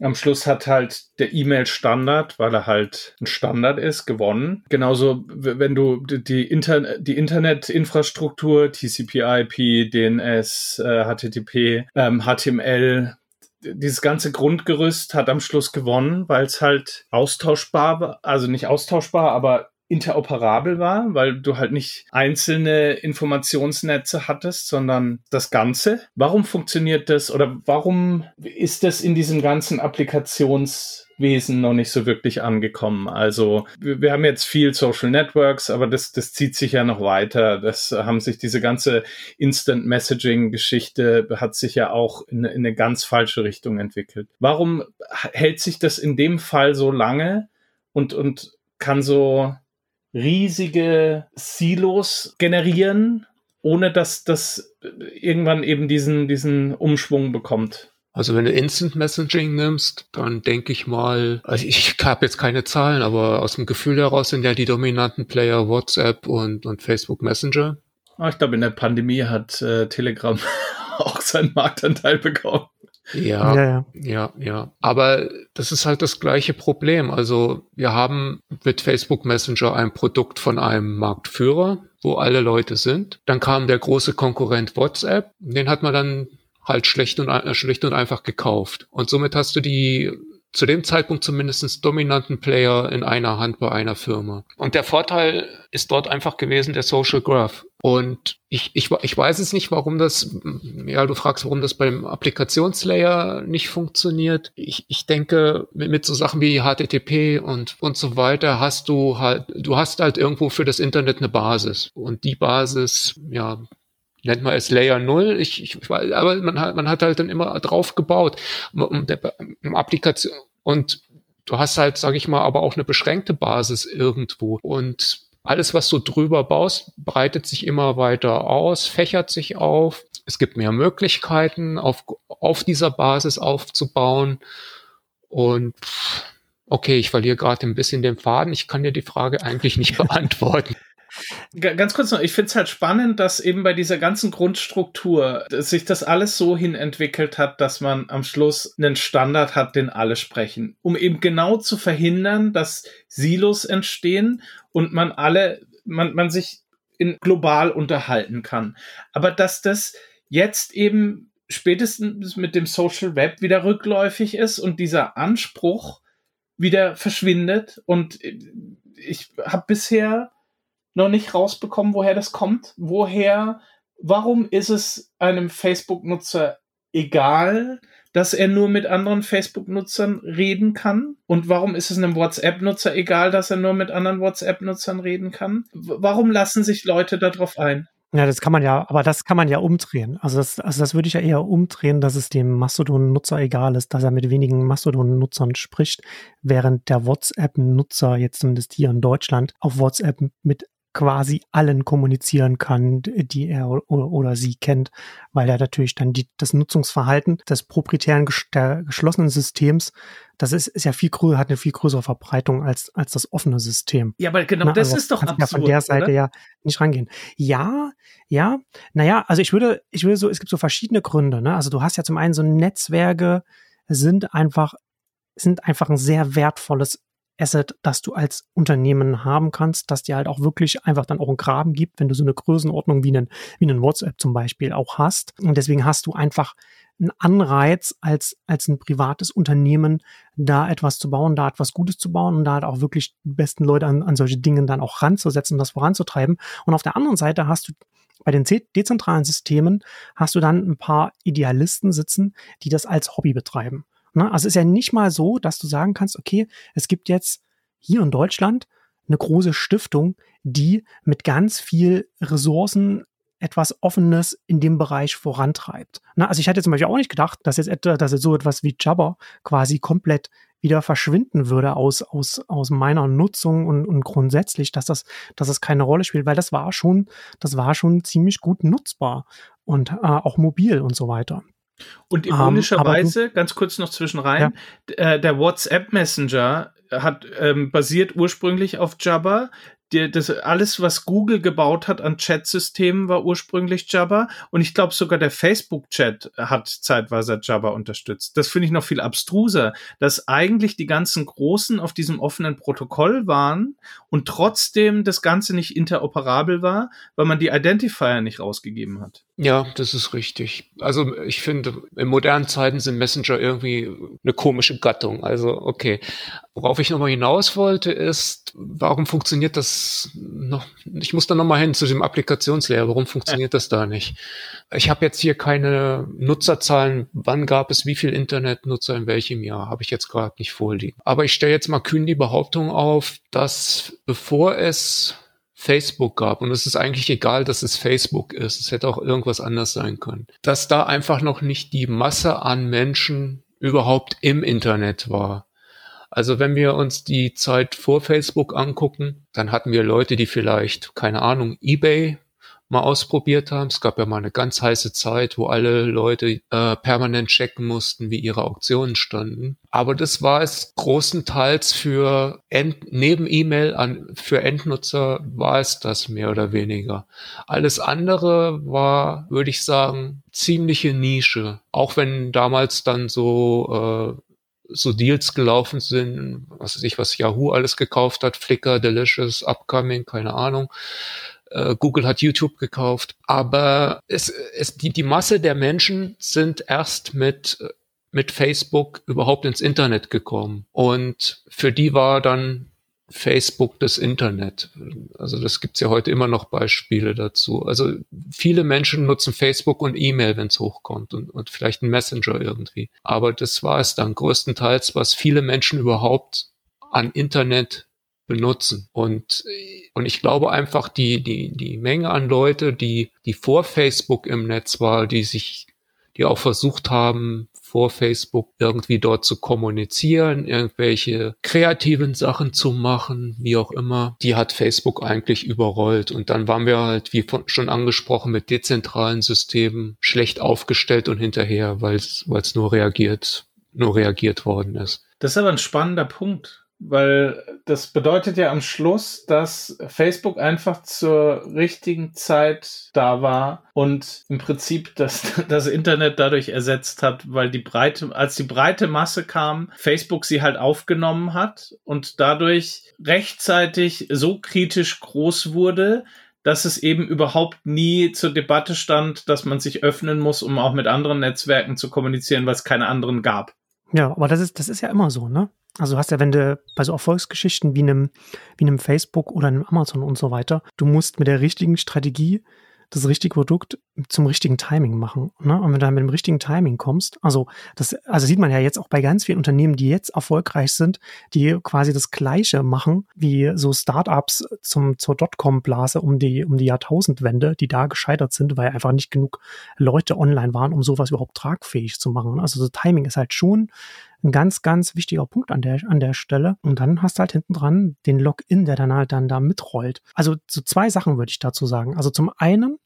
D: am Schluss hat halt der E-Mail-Standard, weil er halt ein Standard ist, gewonnen. Genauso, wenn du die, Inter die Internetinfrastruktur, TCP/IP, DNS, äh, HTTP, ähm, HTML, dieses ganze Grundgerüst hat am Schluss gewonnen, weil es halt austauschbar war, also nicht austauschbar, aber interoperabel war, weil du halt nicht einzelne Informationsnetze hattest, sondern das Ganze. Warum funktioniert das oder warum ist das in diesem ganzen Applikations Wesen noch nicht so wirklich angekommen. Also wir, wir, haben jetzt viel Social Networks, aber das, das zieht sich ja noch weiter. Das haben sich diese ganze Instant Messaging Geschichte hat sich ja auch in, in eine ganz falsche Richtung entwickelt. Warum hält sich das in dem Fall so lange und, und kann so riesige Silos generieren, ohne dass das irgendwann eben diesen, diesen Umschwung bekommt?
C: Also wenn du Instant Messaging nimmst, dann denke ich mal, also ich habe jetzt keine Zahlen, aber aus dem Gefühl heraus sind ja die dominanten Player WhatsApp und, und Facebook Messenger.
D: Ah, ich glaube, in der Pandemie hat äh, Telegram auch seinen Marktanteil bekommen.
C: Ja, ja, ja, ja, ja. Aber das ist halt das gleiche Problem. Also wir haben mit Facebook Messenger ein Produkt von einem Marktführer, wo alle Leute sind. Dann kam der große Konkurrent WhatsApp. Den hat man dann halt schlecht und, äh, schlecht und einfach gekauft. Und somit hast du die zu dem Zeitpunkt zumindest dominanten Player in einer Hand bei einer Firma. Und der Vorteil ist dort einfach gewesen der Social Graph. Und ich, ich, ich weiß es nicht, warum das, ja, du fragst, warum das beim Applikationslayer nicht funktioniert. Ich, ich denke, mit, mit so Sachen wie HTTP und, und so weiter hast du halt, du hast halt irgendwo für das Internet eine Basis. Und die Basis, ja, nennt man es Layer 0. Ich, ich, aber man hat, man hat halt dann immer drauf gebaut. Der, Applikation und du hast halt, sage ich mal, aber auch eine beschränkte Basis irgendwo. Und alles, was du drüber baust, breitet sich immer weiter aus, fächert sich auf. Es gibt mehr Möglichkeiten, auf, auf dieser Basis aufzubauen. Und okay, ich verliere gerade ein bisschen den Faden. Ich kann dir die Frage eigentlich nicht beantworten.
D: Ganz kurz noch, ich finde es halt spannend, dass eben bei dieser ganzen Grundstruktur sich das alles so hin entwickelt hat, dass man am Schluss einen Standard hat, den alle sprechen, um eben genau zu verhindern, dass Silos entstehen und man alle, man, man sich in global unterhalten kann. Aber dass das jetzt eben spätestens mit dem Social Web wieder rückläufig ist und dieser Anspruch wieder verschwindet und ich habe bisher noch nicht rausbekommen, woher das kommt. Woher, warum ist es einem Facebook-Nutzer egal, dass er nur mit anderen Facebook-Nutzern reden kann? Und warum ist es einem WhatsApp-Nutzer egal, dass er nur mit anderen WhatsApp-Nutzern reden kann? Warum lassen sich Leute darauf ein?
B: Ja, das kann man ja, aber das kann man ja umdrehen. Also das, also das würde ich ja eher umdrehen, dass es dem Mastodon-Nutzer egal ist, dass er mit wenigen Mastodon-Nutzern spricht, während der WhatsApp-Nutzer jetzt zumindest hier in Deutschland auf WhatsApp mit quasi allen kommunizieren kann, die er oder, sie kennt, weil er natürlich dann die, das Nutzungsverhalten des proprietären der geschlossenen Systems, das ist, ist ja viel größer, hat eine viel größere Verbreitung als, als das offene System.
D: Ja, aber genau Na, das also ist doch absurd. Ja
B: von der Seite oder? ja nicht rangehen. Ja, ja, naja, also ich würde, ich würde so, es gibt so verschiedene Gründe, ne? Also du hast ja zum einen so Netzwerke sind einfach, sind einfach ein sehr wertvolles Asset, das du als Unternehmen haben kannst, dass dir halt auch wirklich einfach dann auch einen Graben gibt, wenn du so eine Größenordnung wie einen, wie einen WhatsApp zum Beispiel auch hast. Und deswegen hast du einfach einen Anreiz als, als ein privates Unternehmen, da etwas zu bauen, da etwas Gutes zu bauen und da halt auch wirklich die besten Leute an, an solche Dinge dann auch ranzusetzen, das voranzutreiben. Und auf der anderen Seite hast du bei den dezentralen Systemen hast du dann ein paar Idealisten sitzen, die das als Hobby betreiben. Ne? Also es ist ja nicht mal so, dass du sagen kannst, okay, es gibt jetzt hier in Deutschland eine große Stiftung, die mit ganz viel Ressourcen etwas Offenes in dem Bereich vorantreibt. Na, also ich hätte zum Beispiel auch nicht gedacht, dass jetzt, etwa, dass jetzt so etwas wie Jabber quasi komplett wieder verschwinden würde aus, aus, aus meiner Nutzung und, und grundsätzlich, dass das, dass das keine Rolle spielt, weil das war schon, das war schon ziemlich gut nutzbar und äh, auch mobil und so weiter.
D: Und ähm, ironischerweise, um, ganz kurz noch zwischen rein, ja. äh, der WhatsApp Messenger hat ähm, basiert ursprünglich auf Jabber die, das alles, was Google gebaut hat an Chat-Systemen, war ursprünglich Jabber. Und ich glaube, sogar der Facebook-Chat hat zeitweise Jabber unterstützt. Das finde ich noch viel abstruser, dass eigentlich die ganzen Großen auf diesem offenen Protokoll waren und trotzdem das Ganze nicht interoperabel war, weil man die Identifier nicht rausgegeben hat.
C: Ja, das ist richtig. Also ich finde, in modernen Zeiten sind Messenger irgendwie eine komische Gattung. Also okay. Worauf ich nochmal hinaus wollte, ist, warum funktioniert das noch? Ich muss da nochmal hin zu dem Applikationslayer. Warum funktioniert das da nicht? Ich habe jetzt hier keine Nutzerzahlen. Wann gab es wie viel Internetnutzer in welchem Jahr? Habe ich jetzt gerade nicht vorliegen. Aber ich stelle jetzt mal kühn die Behauptung auf, dass bevor es Facebook gab, und es ist eigentlich egal, dass es Facebook ist, es hätte auch irgendwas anders sein können, dass da einfach noch nicht die Masse an Menschen überhaupt im Internet war. Also wenn wir uns die Zeit vor Facebook angucken, dann hatten wir Leute, die vielleicht, keine Ahnung, eBay mal ausprobiert haben. Es gab ja mal eine ganz heiße Zeit, wo alle Leute äh, permanent checken mussten, wie ihre Auktionen standen. Aber das war es großenteils für End neben E-Mail an für Endnutzer war es das mehr oder weniger. Alles andere war, würde ich sagen, ziemliche Nische. Auch wenn damals dann so äh, so Deals gelaufen sind, was weiß ich, was Yahoo alles gekauft hat, Flickr, Delicious, Upcoming, keine Ahnung. Äh, Google hat YouTube gekauft. Aber es, es, die, die Masse der Menschen sind erst mit, mit Facebook überhaupt ins Internet gekommen. Und für die war dann Facebook das Internet. Also das gibt's ja heute immer noch Beispiele dazu. Also viele Menschen nutzen Facebook und E-Mail, wenn es hochkommt und, und vielleicht ein Messenger irgendwie. Aber das war es dann größtenteils, was viele Menschen überhaupt an Internet benutzen. Und, und ich glaube einfach, die, die, die Menge an Leute, die, die vor Facebook im Netz war, die sich, die auch versucht haben, vor Facebook irgendwie dort zu kommunizieren, irgendwelche kreativen Sachen zu machen, wie auch immer, die hat Facebook eigentlich überrollt. Und dann waren wir halt, wie schon angesprochen, mit dezentralen Systemen schlecht aufgestellt und hinterher, weil es nur reagiert, nur reagiert worden ist.
D: Das ist aber ein spannender Punkt weil das bedeutet ja am Schluss, dass Facebook einfach zur richtigen Zeit da war und im Prinzip das, das Internet dadurch ersetzt hat, weil die breite, als die breite Masse kam, Facebook sie halt aufgenommen hat und dadurch rechtzeitig so kritisch groß wurde, dass es eben überhaupt nie zur Debatte stand, dass man sich öffnen muss, um auch mit anderen Netzwerken zu kommunizieren, weil es keine anderen gab.
B: Ja, aber das ist, das ist ja immer so, ne? Also du hast ja, wenn du bei so Erfolgsgeschichten wie einem, wie einem Facebook oder einem Amazon und so weiter, du musst mit der richtigen Strategie das richtige Produkt zum richtigen Timing machen. Ne? Und wenn du dann mit dem richtigen Timing kommst, also das, also sieht man ja jetzt auch bei ganz vielen Unternehmen, die jetzt erfolgreich sind, die quasi das Gleiche machen wie so Startups zum zur Dotcom-Blase um die um die Jahrtausendwende, die da gescheitert sind, weil einfach nicht genug Leute online waren, um sowas überhaupt tragfähig zu machen. Also so Timing ist halt schon ein ganz, ganz wichtiger Punkt an der, an der Stelle. Und dann hast du halt hinten dran den Login, der dann halt dann da mitrollt. Also so zwei Sachen würde ich dazu sagen. Also zum einen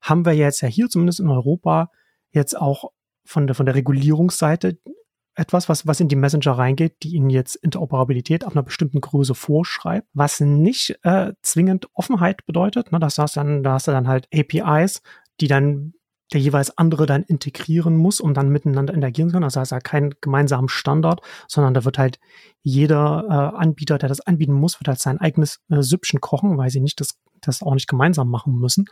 B: haben wir jetzt ja hier zumindest in Europa jetzt auch von der, von der Regulierungsseite etwas, was, was in die Messenger reingeht, die ihnen jetzt Interoperabilität auf einer bestimmten Größe vorschreibt, was nicht äh, zwingend Offenheit bedeutet. Ne, das heißt dann, da hast du dann halt APIs, die dann der jeweils andere dann integrieren muss, um dann miteinander interagieren zu können. Also ist ja kein gemeinsamen Standard, sondern da wird halt jeder äh, Anbieter, der das anbieten muss, wird halt sein eigenes äh, Süppchen kochen, weil sie nicht das, das auch nicht gemeinsam machen müssen.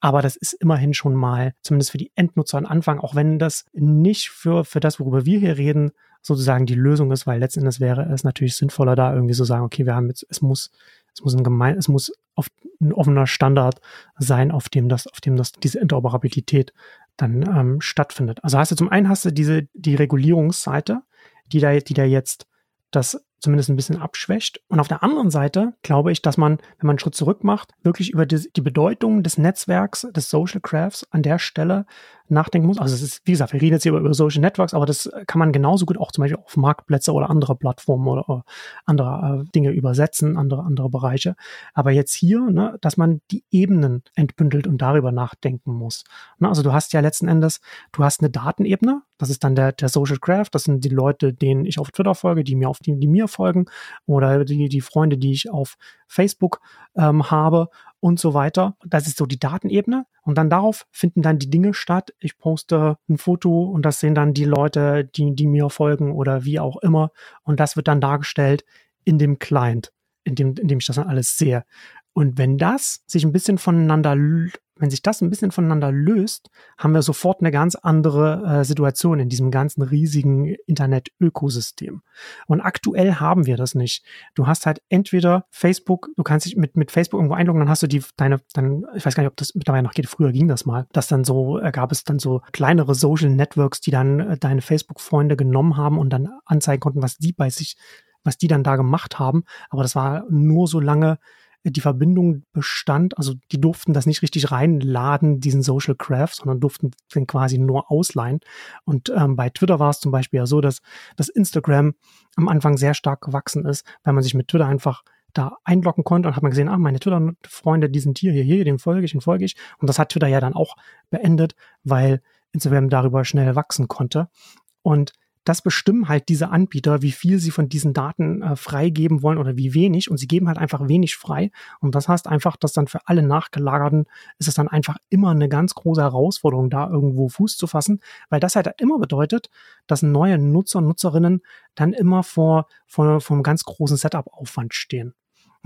B: Aber das ist immerhin schon mal, zumindest für die Endnutzer am Anfang, auch wenn das nicht für, für das, worüber wir hier reden, sozusagen die Lösung ist, weil letzten Endes wäre es natürlich sinnvoller, da irgendwie so sagen, okay, wir haben jetzt, es muss es muss ein gemein, es muss auf ein offener Standard sein, auf dem das, auf dem das diese Interoperabilität dann ähm, stattfindet. Also hast du zum einen hast du diese die Regulierungsseite, die da, die da jetzt das zumindest ein bisschen abschwächt. Und auf der anderen Seite glaube ich, dass man, wenn man einen Schritt zurück macht, wirklich über die, die Bedeutung des Netzwerks, des Social Crafts an der Stelle nachdenken muss. Also es ist, wie gesagt, wir reden jetzt hier über, Social Networks, aber das kann man genauso gut auch zum Beispiel auf Marktplätze oder andere Plattformen oder, oder andere äh, Dinge übersetzen, andere, andere Bereiche. Aber jetzt hier, ne, dass man die Ebenen entbündelt und darüber nachdenken muss. Ne, also du hast ja letzten Endes, du hast eine Datenebene, das ist dann der, der Social Craft, das sind die Leute, denen ich auf Twitter folge, die mir auf die, die mir folgen oder die, die Freunde, die ich auf Facebook ähm, habe und so weiter. Das ist so die Datenebene. Und dann darauf finden dann die Dinge statt. Ich poste ein Foto und das sehen dann die Leute, die, die mir folgen oder wie auch immer. Und das wird dann dargestellt in dem Client, in dem, in dem ich das dann alles sehe. Und wenn das sich ein bisschen voneinander wenn sich das ein bisschen voneinander löst, haben wir sofort eine ganz andere äh, Situation in diesem ganzen riesigen Internet-Ökosystem. Und aktuell haben wir das nicht. Du hast halt entweder Facebook, du kannst dich mit, mit Facebook irgendwo einloggen, dann hast du die, deine, dann, ich weiß gar nicht, ob das mittlerweile noch geht, früher ging das mal, dass dann so, äh, gab es dann so kleinere Social Networks, die dann äh, deine Facebook-Freunde genommen haben und dann anzeigen konnten, was die bei sich, was die dann da gemacht haben. Aber das war nur so lange, die Verbindung bestand, also die durften das nicht richtig reinladen, diesen Social Craft, sondern durften den quasi nur ausleihen. Und ähm, bei Twitter war es zum Beispiel ja so, dass, dass Instagram am Anfang sehr stark gewachsen ist, weil man sich mit Twitter einfach da einloggen konnte und hat man gesehen, ah, meine Twitter-Freunde, die sind hier, hier, hier, den folge ich, den folge ich. Und das hat Twitter ja dann auch beendet, weil Instagram darüber schnell wachsen konnte. Und das bestimmen halt diese Anbieter, wie viel sie von diesen Daten äh, freigeben wollen oder wie wenig. Und sie geben halt einfach wenig frei. Und das heißt einfach, dass dann für alle Nachgelagerten ist es dann einfach immer eine ganz große Herausforderung, da irgendwo Fuß zu fassen, weil das halt immer bedeutet, dass neue Nutzer und Nutzerinnen dann immer vor, vor, vor einem ganz großen Setup-Aufwand stehen.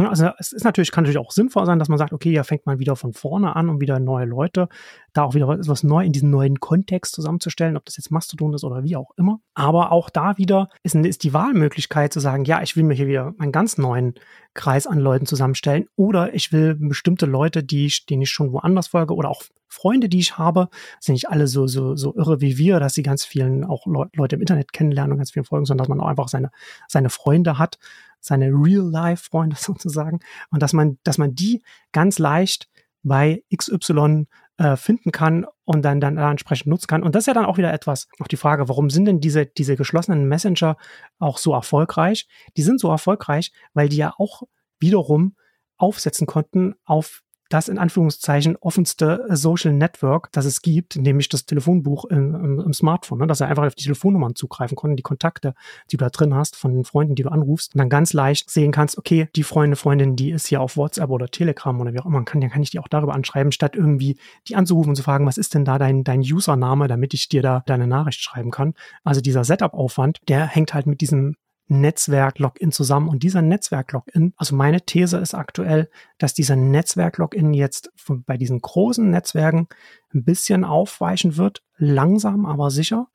B: Ne, also es ist natürlich, kann natürlich auch sinnvoll sein, dass man sagt, okay, ja, fängt man wieder von vorne an und wieder neue Leute, da auch wieder was neu in diesen neuen Kontext zusammenzustellen, ob das jetzt Mastodon ist oder wie auch immer. Aber auch da wieder ist, ist die Wahlmöglichkeit zu sagen, ja, ich will mir hier wieder einen ganz neuen Kreis an Leuten zusammenstellen oder ich will bestimmte Leute, die ich, denen ich schon woanders folge oder auch Freunde, die ich habe, sind nicht alle so, so, so irre wie wir, dass sie ganz vielen auch Le Leute im Internet kennenlernen und ganz vielen folgen, sondern dass man auch einfach seine, seine Freunde hat seine Real-Life-Freunde sozusagen, und dass man, dass man die ganz leicht bei XY äh, finden kann und dann, dann entsprechend nutzen kann. Und das ist ja dann auch wieder etwas, auch die Frage, warum sind denn diese, diese geschlossenen Messenger auch so erfolgreich? Die sind so erfolgreich, weil die ja auch wiederum aufsetzen konnten auf das in Anführungszeichen offenste Social Network, das es gibt, nämlich das Telefonbuch im, im, im Smartphone, ne? dass er einfach auf die Telefonnummern zugreifen konnte, die Kontakte, die du da drin hast von den Freunden, die du anrufst und dann ganz leicht sehen kannst, okay, die Freunde, Freundin, die ist hier auf WhatsApp oder Telegram oder wie auch immer, kann, dann kann ich die auch darüber anschreiben, statt irgendwie die anzurufen und zu fragen, was ist denn da dein, dein Username, damit ich dir da deine Nachricht schreiben kann. Also dieser Setup-Aufwand, der hängt halt mit diesem Netzwerk-Login zusammen. Und dieser Netzwerk-Login, also meine These ist aktuell, dass dieser Netzwerk-Login jetzt von, bei diesen großen Netzwerken ein bisschen aufweichen wird, langsam, aber sicher.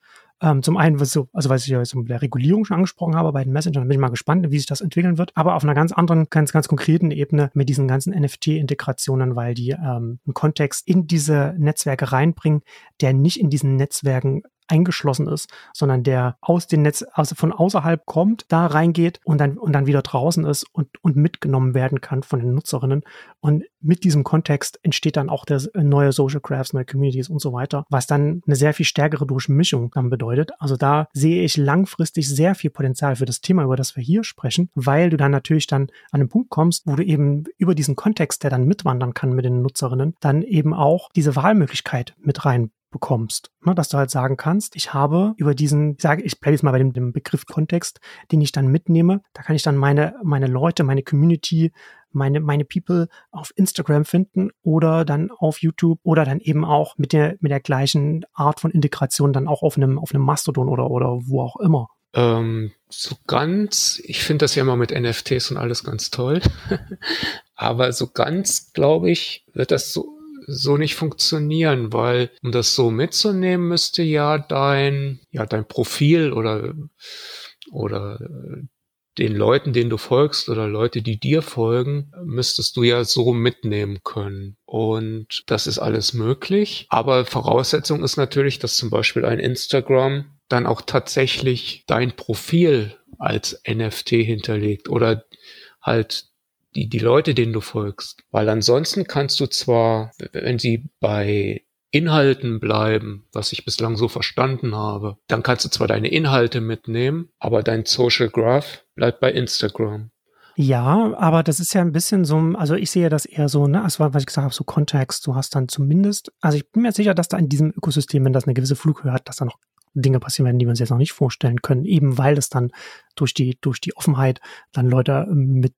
B: Ähm, zum einen, was so, also was ich ja mit der Regulierung schon angesprochen habe, bei den Messengern bin ich mal gespannt, wie sich das entwickeln wird, aber auf einer ganz anderen, ganz, ganz konkreten Ebene mit diesen ganzen NFT-Integrationen, weil die ähm, einen Kontext in diese Netzwerke reinbringen, der nicht in diesen Netzwerken eingeschlossen ist, sondern der aus dem Netz, also von außerhalb kommt, da reingeht und dann, und dann wieder draußen ist und, und mitgenommen werden kann von den Nutzerinnen. Und mit diesem Kontext entsteht dann auch der neue Social Crafts, neue Communities und so weiter, was dann eine sehr viel stärkere Durchmischung dann bedeutet. Also da sehe ich langfristig sehr viel Potenzial für das Thema, über das wir hier sprechen, weil du dann natürlich dann an den Punkt kommst, wo du eben über diesen Kontext, der dann mitwandern kann mit den Nutzerinnen, dann eben auch diese Wahlmöglichkeit mit rein bekommst. Ne, dass du halt sagen kannst, ich habe über diesen, sage, ich bleibe jetzt mal bei dem, dem Begriff Kontext, den ich dann mitnehme. Da kann ich dann meine, meine Leute, meine Community, meine, meine People auf Instagram finden oder dann auf YouTube oder dann eben auch mit der, mit der gleichen Art von Integration dann auch auf einem, auf einem Mastodon oder, oder wo auch immer.
C: Ähm, so ganz, ich finde das ja immer mit NFTs und alles ganz toll. Aber so ganz, glaube ich, wird das so so nicht funktionieren, weil um das so mitzunehmen, müsste ja dein, ja, dein Profil oder, oder den Leuten, denen du folgst oder Leute, die dir folgen, müsstest du ja so mitnehmen können. Und das ist alles möglich. Aber Voraussetzung ist natürlich, dass zum Beispiel ein Instagram dann auch tatsächlich dein Profil als NFT hinterlegt oder halt die, die Leute, denen du folgst. Weil ansonsten kannst du zwar, wenn sie bei Inhalten bleiben, was ich bislang so verstanden habe, dann kannst du zwar deine Inhalte mitnehmen, aber dein Social Graph bleibt bei Instagram.
B: Ja, aber das ist ja ein bisschen so, also ich sehe das eher so, ne, also was ich gesagt habe, so Kontext, du hast dann zumindest, also ich bin mir sicher, dass da in diesem Ökosystem, wenn das eine gewisse Flughöhe hat, dass da noch Dinge passieren werden, die wir uns jetzt noch nicht vorstellen können, eben weil es dann durch die, durch die Offenheit dann Leute ähm, mit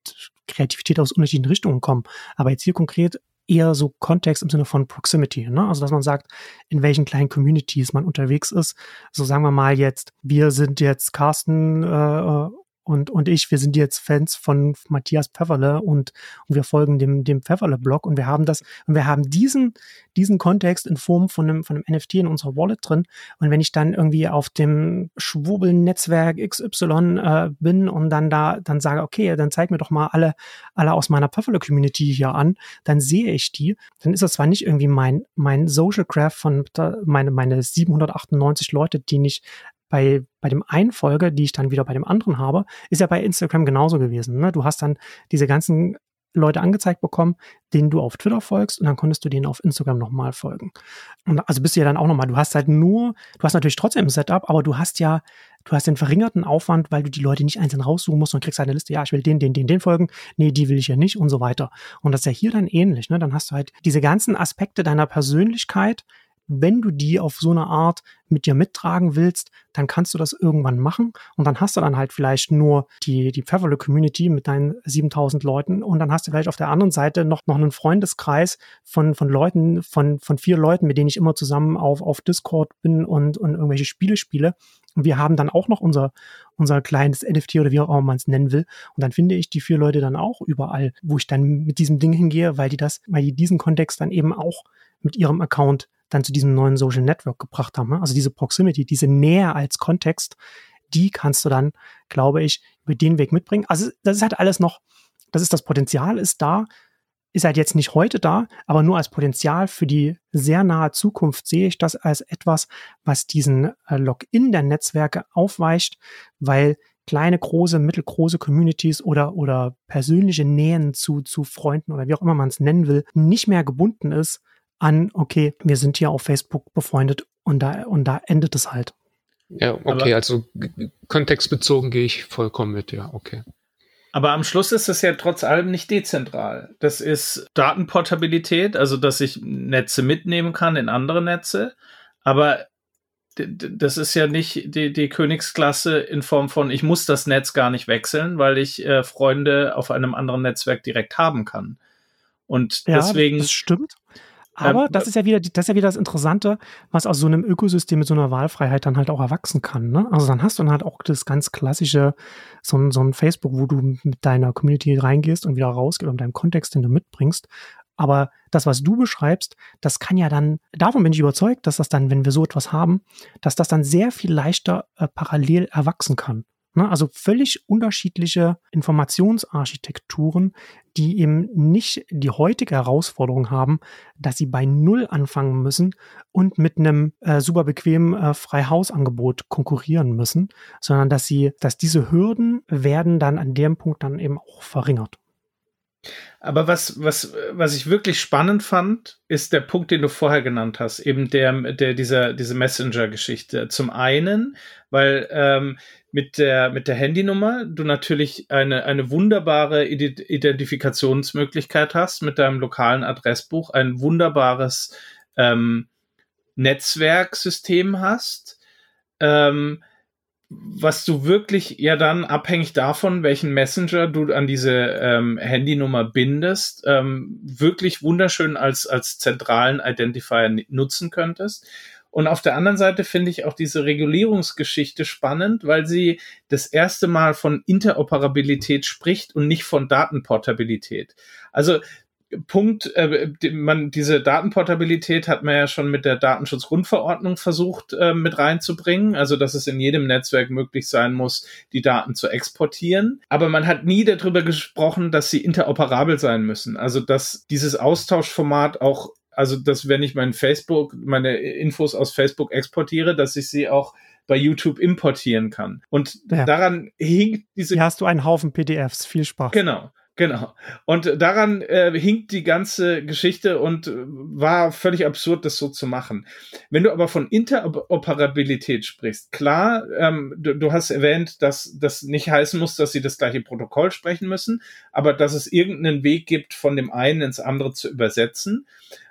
B: Kreativität aus unterschiedlichen Richtungen kommen. Aber jetzt hier konkret eher so Kontext im Sinne von Proximity, ne? Also dass man sagt, in welchen kleinen Communities man unterwegs ist. So sagen wir mal jetzt, wir sind jetzt Carsten äh, und, und ich, wir sind jetzt Fans von Matthias Pfefferle und, und wir folgen dem, dem Pfefferle-Blog und wir haben das, und wir haben diesen, diesen Kontext in Form von einem, von einem NFT in unserer Wallet drin. Und wenn ich dann irgendwie auf dem Schwurbel-Netzwerk XY äh, bin und dann da, dann sage, okay, dann zeig mir doch mal alle, alle aus meiner Pfefferle-Community hier an, dann sehe ich die. Dann ist das zwar nicht irgendwie mein, mein Social Craft von meine, meine 798 Leute, die nicht bei, bei dem einen Folge, die ich dann wieder bei dem anderen habe, ist ja bei Instagram genauso gewesen. Ne? Du hast dann diese ganzen Leute angezeigt bekommen, denen du auf Twitter folgst und dann konntest du denen auf Instagram nochmal folgen. Und also bist du ja dann auch nochmal, du hast halt nur, du hast natürlich trotzdem ein Setup, aber du hast ja, du hast den verringerten Aufwand, weil du die Leute nicht einzeln raussuchen musst und kriegst halt eine Liste, ja, ich will den, den, den, den folgen, nee, die will ich ja nicht und so weiter. Und das ist ja hier dann ähnlich, ne? Dann hast du halt diese ganzen Aspekte deiner Persönlichkeit, wenn du die auf so eine Art mit dir mittragen willst, dann kannst du das irgendwann machen und dann hast du dann halt vielleicht nur die, die Pfefferle Community mit deinen 7000 Leuten und dann hast du vielleicht auf der anderen Seite noch, noch einen Freundeskreis von, von Leuten, von, von vier Leuten, mit denen ich immer zusammen auf, auf Discord bin und, und irgendwelche Spiele spiele. Und wir haben dann auch noch unser, unser kleines NFT oder wie auch immer man es nennen will. Und dann finde ich die vier Leute dann auch überall, wo ich dann mit diesem Ding hingehe, weil die das, weil die diesen Kontext dann eben auch mit ihrem Account dann zu diesem neuen Social Network gebracht haben. Ne? Also diese Proximity, diese Nähe als Kontext, die kannst du dann, glaube ich, über den Weg mitbringen. Also das ist halt alles noch, das ist das Potenzial ist da, ist halt jetzt nicht heute da, aber nur als Potenzial für die sehr nahe Zukunft sehe ich das als etwas, was diesen äh, Login der Netzwerke aufweicht, weil kleine, große, mittelgroße Communities oder, oder persönliche Nähen zu, zu Freunden oder wie auch immer man es nennen will, nicht mehr gebunden ist an, okay, wir sind hier auf Facebook befreundet und da, und da endet es halt.
C: Ja, okay, aber, also kontextbezogen gehe ich vollkommen mit, ja, okay.
D: Aber am Schluss ist es ja trotz allem nicht dezentral. Das ist Datenportabilität, also dass ich Netze mitnehmen kann in andere Netze. Aber das ist ja nicht die, die Königsklasse in Form von, ich muss das Netz gar nicht wechseln, weil ich äh, Freunde auf einem anderen Netzwerk direkt haben kann. Und ja, deswegen.
B: Das stimmt. Aber ähm, das ist ja wieder, das ist ja wieder das Interessante, was aus so einem Ökosystem mit so einer Wahlfreiheit dann halt auch erwachsen kann. Ne? Also dann hast du dann halt auch das ganz klassische, so ein, so ein Facebook, wo du mit deiner Community reingehst und wieder rausgehst und deinem Kontext, den du mitbringst. Aber das, was du beschreibst, das kann ja dann, davon bin ich überzeugt, dass das dann, wenn wir so etwas haben, dass das dann sehr viel leichter äh, parallel erwachsen kann. Ne? Also völlig unterschiedliche Informationsarchitekturen, die eben nicht die heutige Herausforderung haben, dass sie bei Null anfangen müssen und mit einem äh, super bequemen äh, Freihausangebot konkurrieren müssen, sondern dass sie, dass diese Hürden werden dann an dem Punkt dann eben auch verringert.
D: Aber was, was, was ich wirklich spannend fand, ist der Punkt, den du vorher genannt hast, eben der, der, dieser, diese Messenger-Geschichte. Zum einen, weil ähm, mit der, mit der Handynummer du natürlich eine, eine wunderbare Identifikationsmöglichkeit hast mit deinem lokalen Adressbuch, ein wunderbares ähm, Netzwerksystem hast. Ähm, was du wirklich ja dann abhängig davon, welchen Messenger du an diese ähm, Handynummer bindest, ähm, wirklich wunderschön als, als zentralen Identifier nutzen könntest. Und auf der anderen Seite finde ich auch diese Regulierungsgeschichte spannend, weil sie das erste Mal von Interoperabilität spricht und nicht von Datenportabilität. Also Punkt, äh, man, diese Datenportabilität hat man ja schon mit der Datenschutzgrundverordnung versucht äh, mit reinzubringen, also dass es in jedem Netzwerk möglich sein muss, die Daten zu exportieren. Aber man hat nie darüber gesprochen, dass sie interoperabel sein müssen, also dass dieses Austauschformat auch, also dass wenn ich mein Facebook, meine Infos aus Facebook exportiere, dass ich sie auch bei YouTube importieren kann. Und ja. daran hinkt diese.
B: Hier hast du einen Haufen PDFs. Viel Spaß.
D: Genau. Genau. Und daran äh, hinkt die ganze Geschichte und äh, war völlig absurd, das so zu machen. Wenn du aber von Interoperabilität sprichst, klar, ähm, du, du, hast erwähnt, dass das nicht heißen muss, dass sie das gleiche Protokoll sprechen müssen, aber dass es irgendeinen Weg gibt, von dem einen ins andere zu übersetzen.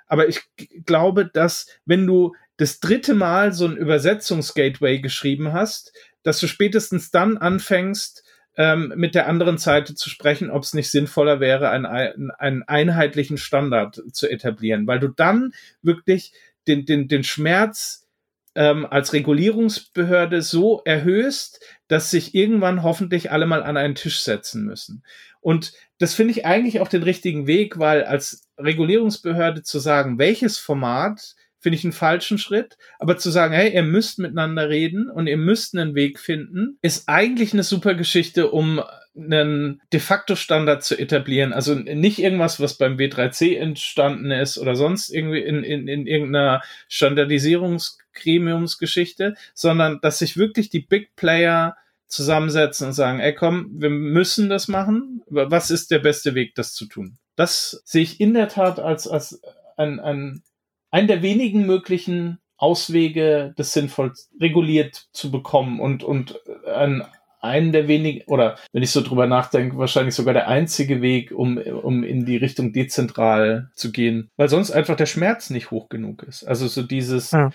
D: Aber ich glaube, dass wenn du das dritte Mal so ein Übersetzungsgateway geschrieben hast, dass du spätestens dann anfängst, ähm, mit der anderen Seite zu sprechen, ob es nicht sinnvoller wäre, einen, einen einheitlichen Standard zu etablieren, weil du dann wirklich den, den, den Schmerz ähm, als Regulierungsbehörde so erhöhst, dass sich irgendwann hoffentlich alle mal an einen Tisch setzen müssen. Und das finde ich eigentlich auch den richtigen Weg, weil als Regulierungsbehörde zu sagen, welches Format finde ich einen falschen Schritt. Aber zu sagen, hey, ihr müsst miteinander reden und ihr müsst einen Weg finden, ist eigentlich eine super Geschichte, um einen de facto Standard zu etablieren. Also nicht irgendwas, was beim W3C entstanden ist oder sonst irgendwie in, in, in irgendeiner Standardisierungsgremiumsgeschichte, sondern dass sich wirklich die Big Player zusammensetzen und sagen, ey komm, wir müssen das machen. Was ist der beste Weg, das zu tun? Das sehe ich in der Tat als, als ein, ein, ein der wenigen möglichen Auswege, das sinnvoll reguliert zu bekommen und, und ein einen der wenigen, oder wenn ich so drüber nachdenke, wahrscheinlich sogar der einzige Weg, um, um in die Richtung dezentral zu gehen, weil sonst einfach der Schmerz nicht hoch genug ist. Also so dieses, ja.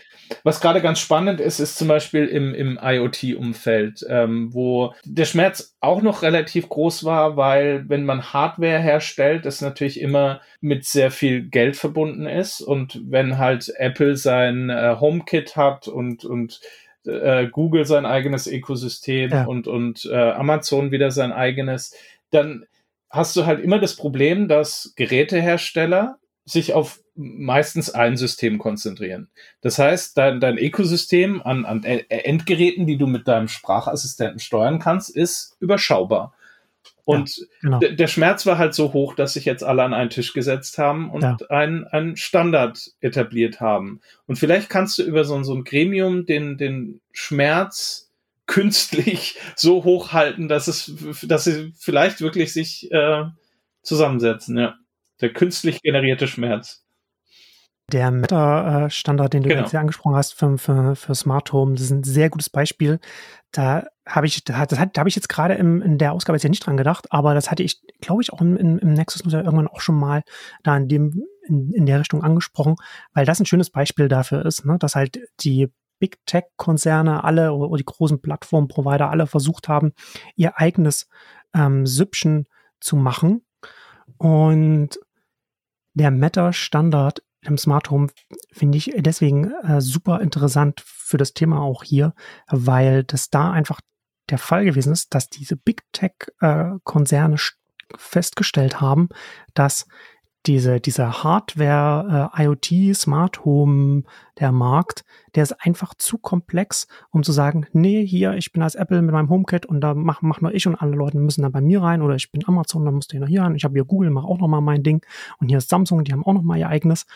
D: was gerade ganz spannend ist, ist zum Beispiel im, im IoT-Umfeld, ähm, wo der Schmerz auch noch relativ groß war, weil wenn man Hardware herstellt, das natürlich immer mit sehr viel Geld verbunden ist und wenn halt Apple sein äh, HomeKit hat und, und äh, Google sein eigenes Ökosystem ja. und, und äh, Amazon wieder sein eigenes, dann hast du halt immer das Problem, dass Gerätehersteller sich auf meistens ein System konzentrieren. Das heißt, dein, dein Ökosystem an, an Endgeräten, die du mit deinem Sprachassistenten steuern kannst, ist überschaubar. Und ja, genau. der Schmerz war halt so hoch, dass sich jetzt alle an einen Tisch gesetzt haben und ja. einen, einen Standard etabliert haben. Und vielleicht kannst du über so, so ein Gremium den, den Schmerz künstlich so hochhalten, dass es, dass sie vielleicht wirklich sich äh, zusammensetzen, ja. Der künstlich generierte Schmerz.
B: Der Meta-Standard, den du genau. jetzt hier angesprochen hast für, für, für Smart Home, das ist ein sehr gutes Beispiel. Da habe ich, da, das hat, habe ich jetzt gerade in der Ausgabe jetzt ja nicht dran gedacht, aber das hatte ich, glaube ich, auch im, im, im Nexus Newsletter irgendwann auch schon mal da in dem, in, in der Richtung angesprochen, weil das ein schönes Beispiel dafür ist, ne, dass halt die Big Tech-Konzerne alle oder die großen Plattform-Provider alle versucht haben, ihr eigenes ähm, Süppchen zu machen. Und der Meta-Standard im Smart Home finde ich deswegen äh, super interessant für das Thema auch hier, weil das da einfach der Fall gewesen ist, dass diese Big Tech-Konzerne äh, festgestellt haben, dass diese, diese Hardware, äh, IoT, Smart Home, der Markt, der ist einfach zu komplex, um zu sagen, nee, hier, ich bin als Apple mit meinem HomeKit und da mach, mach nur ich und alle Leute müssen dann bei mir rein oder ich bin Amazon, dann musst du hier rein. Ich habe hier Google, mach auch noch mal mein Ding und hier ist Samsung, die haben auch noch mal ihr eigenes.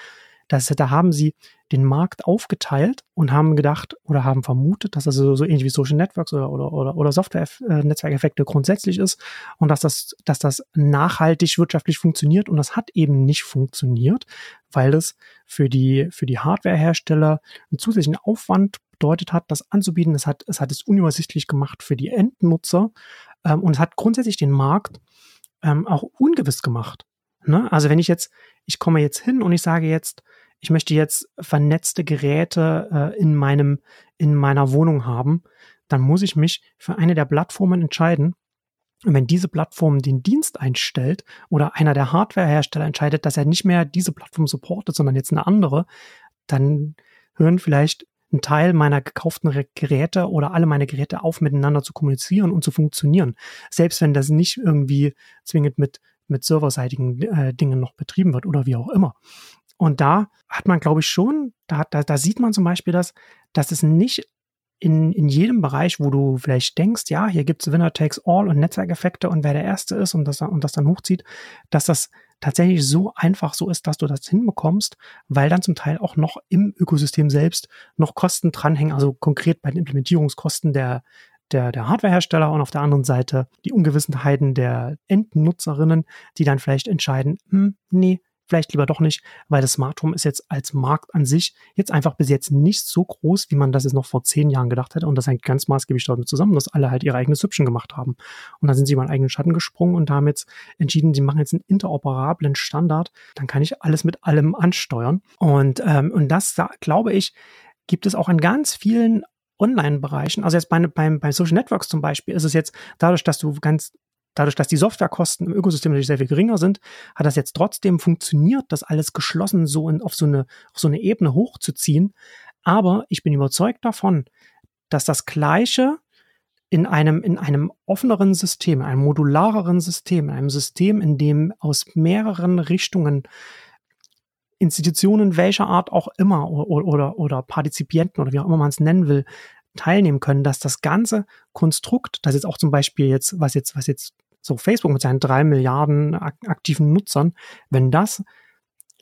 B: Das, da haben sie den Markt aufgeteilt und haben gedacht oder haben vermutet, dass das so, so ähnlich wie Social Networks oder, oder, oder, oder Software-Netzwerkeffekte grundsätzlich ist und dass das, dass das nachhaltig wirtschaftlich funktioniert und das hat eben nicht funktioniert, weil es für die, für die Hardwarehersteller einen zusätzlichen Aufwand bedeutet hat, das anzubieten. Es hat, es hat es unübersichtlich gemacht für die Endnutzer ähm, und es hat grundsätzlich den Markt ähm, auch ungewiss gemacht. Ne? Also wenn ich jetzt, ich komme jetzt hin und ich sage jetzt, ich möchte jetzt vernetzte Geräte äh, in meinem, in meiner Wohnung haben, dann muss ich mich für eine der Plattformen entscheiden. Und wenn diese Plattform den Dienst einstellt oder einer der Hardwarehersteller entscheidet, dass er nicht mehr diese Plattform supportet, sondern jetzt eine andere, dann hören vielleicht ein Teil meiner gekauften Geräte oder alle meine Geräte auf, miteinander zu kommunizieren und zu funktionieren. Selbst wenn das nicht irgendwie zwingend mit mit serverseitigen äh, Dingen noch betrieben wird oder wie auch immer. Und da hat man, glaube ich, schon, da, da, da sieht man zum Beispiel das, dass es nicht in, in jedem Bereich, wo du vielleicht denkst, ja, hier gibt's Winner Takes All und Netzwerkeffekte und wer der Erste ist und das, und das dann hochzieht, dass das tatsächlich so einfach so ist, dass du das hinbekommst, weil dann zum Teil auch noch im Ökosystem selbst noch Kosten dranhängen, also konkret bei den Implementierungskosten der, der, der Hardwarehersteller und auf der anderen Seite die Ungewissenheiten der Endnutzerinnen, die dann vielleicht entscheiden, hm, nee, vielleicht lieber doch nicht, weil das Smart Home ist jetzt als Markt an sich jetzt einfach bis jetzt nicht so groß, wie man das jetzt noch vor zehn Jahren gedacht hätte. Und das hängt ganz maßgeblich damit zusammen, dass alle halt ihre eigene Süppchen gemacht haben. Und dann sind sie über einen eigenen Schatten gesprungen und haben jetzt entschieden, sie machen jetzt einen interoperablen Standard. Dann kann ich alles mit allem ansteuern. Und, ähm, und das, da, glaube ich, gibt es auch in ganz vielen Online-Bereichen, also jetzt bei, bei, bei Social Networks zum Beispiel, ist es jetzt dadurch, dass du ganz Dadurch, dass die Softwarekosten im Ökosystem natürlich sehr viel geringer sind, hat das jetzt trotzdem funktioniert, das alles geschlossen so in, auf, so eine, auf so eine Ebene hochzuziehen. Aber ich bin überzeugt davon, dass das Gleiche in einem, in einem offeneren System, einem modulareren System, einem System, in dem aus mehreren Richtungen Institutionen welcher Art auch immer oder, oder, oder Partizipienten oder wie auch immer man es nennen will, teilnehmen können, dass das ganze Konstrukt, das jetzt auch zum Beispiel jetzt, was jetzt, was jetzt so Facebook mit seinen drei Milliarden aktiven Nutzern, wenn das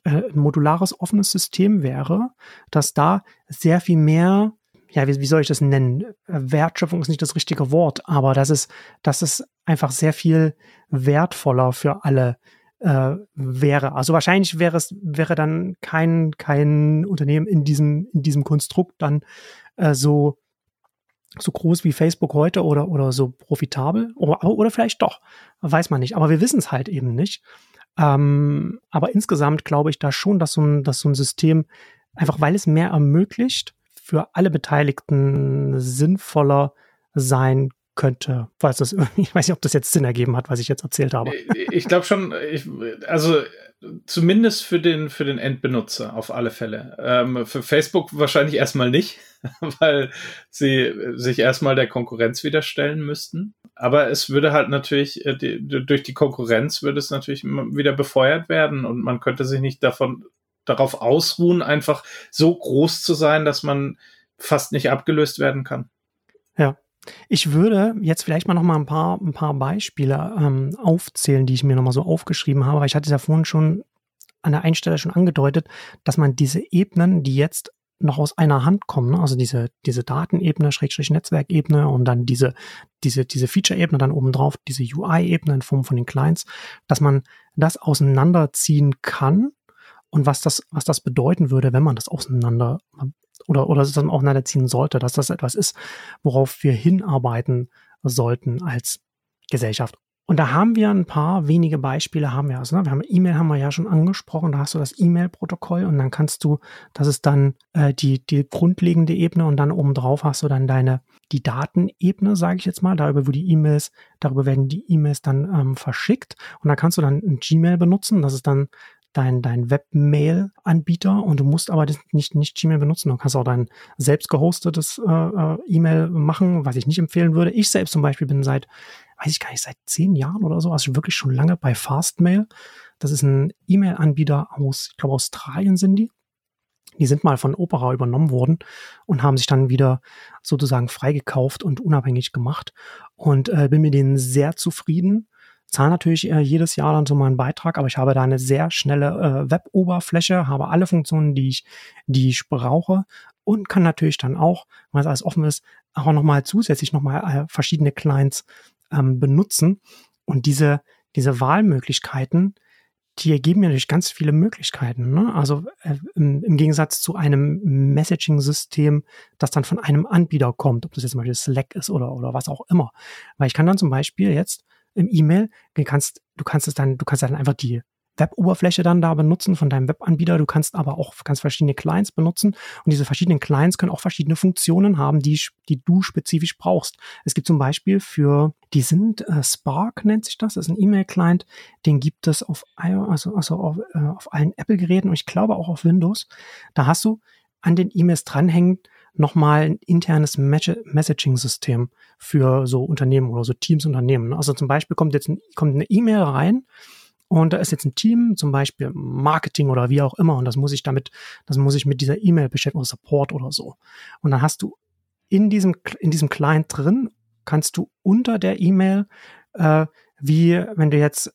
B: äh, ein modulares offenes System wäre, dass da sehr viel mehr ja, wie, wie soll ich das nennen? Wertschöpfung ist nicht das richtige Wort, aber das ist, das ist einfach sehr viel wertvoller für alle äh, wäre. Also wahrscheinlich wäre es, wäre dann kein, kein Unternehmen in diesem, in diesem Konstrukt dann äh, so, so groß wie Facebook heute oder, oder so profitabel. Oder, oder vielleicht doch. Weiß man nicht. Aber wir wissen es halt eben nicht. Ähm, aber insgesamt glaube ich da schon, dass so ein, dass so ein System, einfach weil es mehr ermöglicht, für alle Beteiligten sinnvoller sein könnte. Falls das, ich weiß nicht, ob das jetzt Sinn ergeben hat, was ich jetzt erzählt habe.
D: Ich glaube schon, ich, also zumindest für den, für den Endbenutzer auf alle Fälle. Ähm, für Facebook wahrscheinlich erstmal nicht, weil sie sich erstmal der Konkurrenz wieder stellen müssten. Aber es würde halt natürlich, äh, die, durch die Konkurrenz würde es natürlich wieder befeuert werden und man könnte sich nicht davon, darauf ausruhen, einfach so groß zu sein, dass man fast nicht abgelöst werden kann.
B: Ich würde jetzt vielleicht mal noch mal ein paar, ein paar Beispiele ähm, aufzählen, die ich mir noch mal so aufgeschrieben habe. Ich hatte es ja vorhin schon an der einen Stelle schon angedeutet, dass man diese Ebenen, die jetzt noch aus einer Hand kommen, ne? also diese, diese Datenebene, Schrägstrich Netzwerkebene und dann diese, diese, diese Feature-Ebene dann obendrauf, diese UI-Ebene in Form von den Clients, dass man das auseinanderziehen kann und was das, was das bedeuten würde, wenn man das auseinander oder, oder es dann auseinanderziehen sollte, dass das etwas ist, worauf wir hinarbeiten sollten als Gesellschaft. Und da haben wir ein paar wenige Beispiele haben wir. Also, ne? wir haben E-Mail haben wir ja schon angesprochen. Da hast du das E-Mail-Protokoll und dann kannst du, das ist dann äh, die, die grundlegende Ebene und dann obendrauf hast du dann deine, die Datenebene, sage ich jetzt mal, darüber, wo die E-Mails, darüber werden die E-Mails dann ähm, verschickt. Und da kannst du dann ein Gmail benutzen. Das ist dann dein, dein Webmail-Anbieter und du musst aber nicht, nicht Gmail benutzen. Du kannst auch dein selbst gehostetes äh, äh, E-Mail machen, was ich nicht empfehlen würde. Ich selbst zum Beispiel bin seit, weiß ich gar nicht, seit zehn Jahren oder so, also wirklich schon lange bei Fastmail. Das ist ein E-Mail-Anbieter aus, ich glaube, Australien sind die. Die sind mal von Opera übernommen worden und haben sich dann wieder sozusagen freigekauft und unabhängig gemacht. Und äh, bin mit denen sehr zufrieden zahle natürlich äh, jedes Jahr dann so meinen Beitrag, aber ich habe da eine sehr schnelle äh, Web-Oberfläche, habe alle Funktionen, die ich, die ich brauche und kann natürlich dann auch, weil es alles offen ist, auch nochmal zusätzlich nochmal äh, verschiedene Clients ähm, benutzen. Und diese, diese Wahlmöglichkeiten, die ergeben mir natürlich ganz viele Möglichkeiten. Ne? Also äh, im, im, Gegensatz zu einem Messaging-System, das dann von einem Anbieter kommt, ob das jetzt zum Beispiel Slack ist oder, oder was auch immer. Weil ich kann dann zum Beispiel jetzt im E-Mail. Du kannst, du kannst es dann, du kannst dann einfach die Web-Oberfläche dann da benutzen von deinem Webanbieter. Du kannst aber auch ganz verschiedene Clients benutzen und diese verschiedenen Clients können auch verschiedene Funktionen haben, die, die du spezifisch brauchst. Es gibt zum Beispiel für, die sind äh, Spark nennt sich das, das ist ein E-Mail-Client, den gibt es auf, also, also auf, äh, auf allen Apple-Geräten und ich glaube auch auf Windows. Da hast du an den E-Mails dranhängen nochmal ein internes Messaging-System für so Unternehmen oder so Teams Unternehmen. Also zum Beispiel kommt jetzt ein, kommt eine E-Mail rein und da ist jetzt ein Team, zum Beispiel Marketing oder wie auch immer, und das muss ich damit, das muss ich mit dieser E-Mail beschäftigen oder Support oder so. Und dann hast du in diesem, in diesem Client drin, kannst du unter der E-Mail, äh, wie wenn du jetzt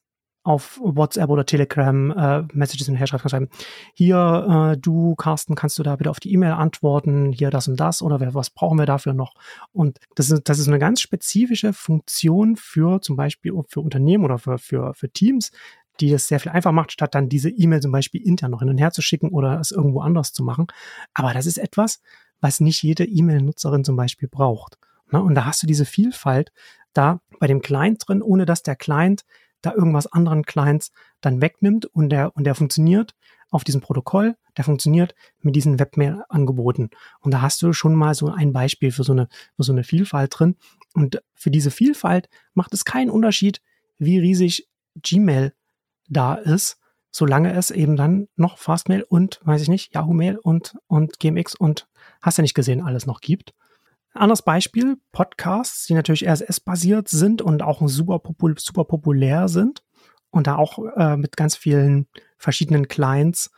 B: auf WhatsApp oder Telegram äh, Messages und her schreiben, hier, äh, du, Carsten, kannst du da bitte auf die E-Mail antworten, hier das und das oder was brauchen wir dafür noch? Und das ist, das ist eine ganz spezifische Funktion für zum Beispiel für Unternehmen oder für, für, für Teams, die es sehr viel einfacher macht, statt dann diese E-Mail zum Beispiel intern noch hin und her zu schicken oder es irgendwo anders zu machen. Aber das ist etwas, was nicht jede E-Mail-Nutzerin zum Beispiel braucht. Ne? Und da hast du diese Vielfalt da bei dem Client drin, ohne dass der Client da irgendwas anderen Clients dann wegnimmt und der, und der funktioniert auf diesem Protokoll, der funktioniert mit diesen Webmail-Angeboten. Und da hast du schon mal so ein Beispiel für so eine, für so eine Vielfalt drin. Und für diese Vielfalt macht es keinen Unterschied, wie riesig Gmail da ist, solange es eben dann noch Fastmail und, weiß ich nicht, Yahoo Mail und, und GMX und hast ja nicht gesehen, alles noch gibt. Anderes Beispiel, Podcasts, die natürlich RSS-basiert sind und auch super, popul super populär sind und da auch äh, mit ganz vielen verschiedenen Clients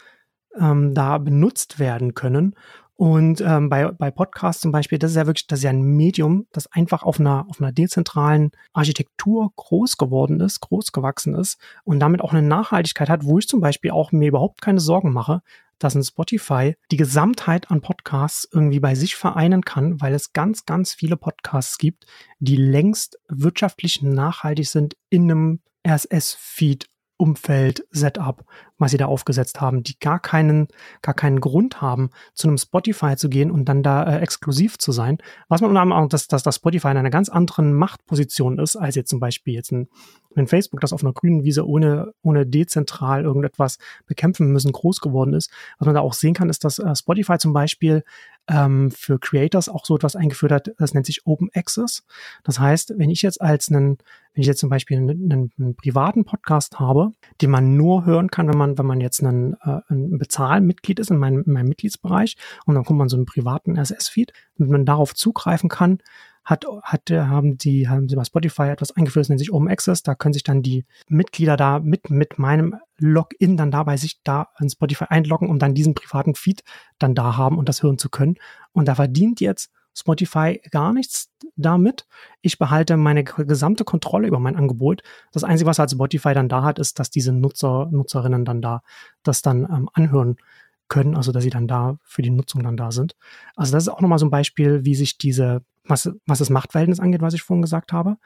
B: ähm, da benutzt werden können. Und ähm, bei, bei Podcasts zum Beispiel, das ist ja wirklich, das ist ja ein Medium, das einfach auf einer, auf einer dezentralen Architektur groß geworden ist, groß gewachsen ist und damit auch eine Nachhaltigkeit hat, wo ich zum Beispiel auch mir überhaupt keine Sorgen mache, dass ein Spotify die Gesamtheit an Podcasts irgendwie bei sich vereinen kann, weil es ganz, ganz viele Podcasts gibt, die längst wirtschaftlich nachhaltig sind in einem RSS-Feed Umfeld, Setup, was sie da aufgesetzt haben, die gar keinen, gar keinen Grund haben, zu einem Spotify zu gehen und dann da äh, exklusiv zu sein. Was man unter anderem auch, dass, dass das Spotify in einer ganz anderen Machtposition ist, als jetzt zum Beispiel jetzt ein, ein Facebook, das auf einer grünen Wiese ohne, ohne dezentral irgendetwas bekämpfen müssen, groß geworden ist. Was man da auch sehen kann, ist, dass äh, Spotify zum Beispiel ähm, für Creators auch so etwas eingeführt hat, das nennt sich Open Access. Das heißt, wenn ich jetzt als einen, wenn ich jetzt zum Beispiel einen, einen, einen privaten Podcast habe, den man nur hören kann, wenn man, wenn man jetzt einen, äh, ein Bezahlmitglied ist in meinem, in meinem Mitgliedsbereich und dann kommt man so einen privaten RSS-Feed, damit man darauf zugreifen kann, hat, hat, haben die, haben sie bei Spotify etwas eingeführt, das nennt sich Open Access. Da können sich dann die Mitglieder da mit, mit meinem Login dann dabei sich da in Spotify einloggen, um dann diesen privaten Feed dann da haben und das hören zu können. Und da verdient jetzt Spotify gar nichts damit. Ich behalte meine gesamte Kontrolle über mein Angebot. Das Einzige, was halt Spotify dann da hat, ist, dass diese Nutzer, Nutzerinnen dann da das dann ähm, anhören können, also dass sie dann da für die Nutzung dann da sind. Also das ist auch nochmal so ein Beispiel, wie sich diese was, was das Machtverhältnis angeht, was ich vorhin gesagt habe.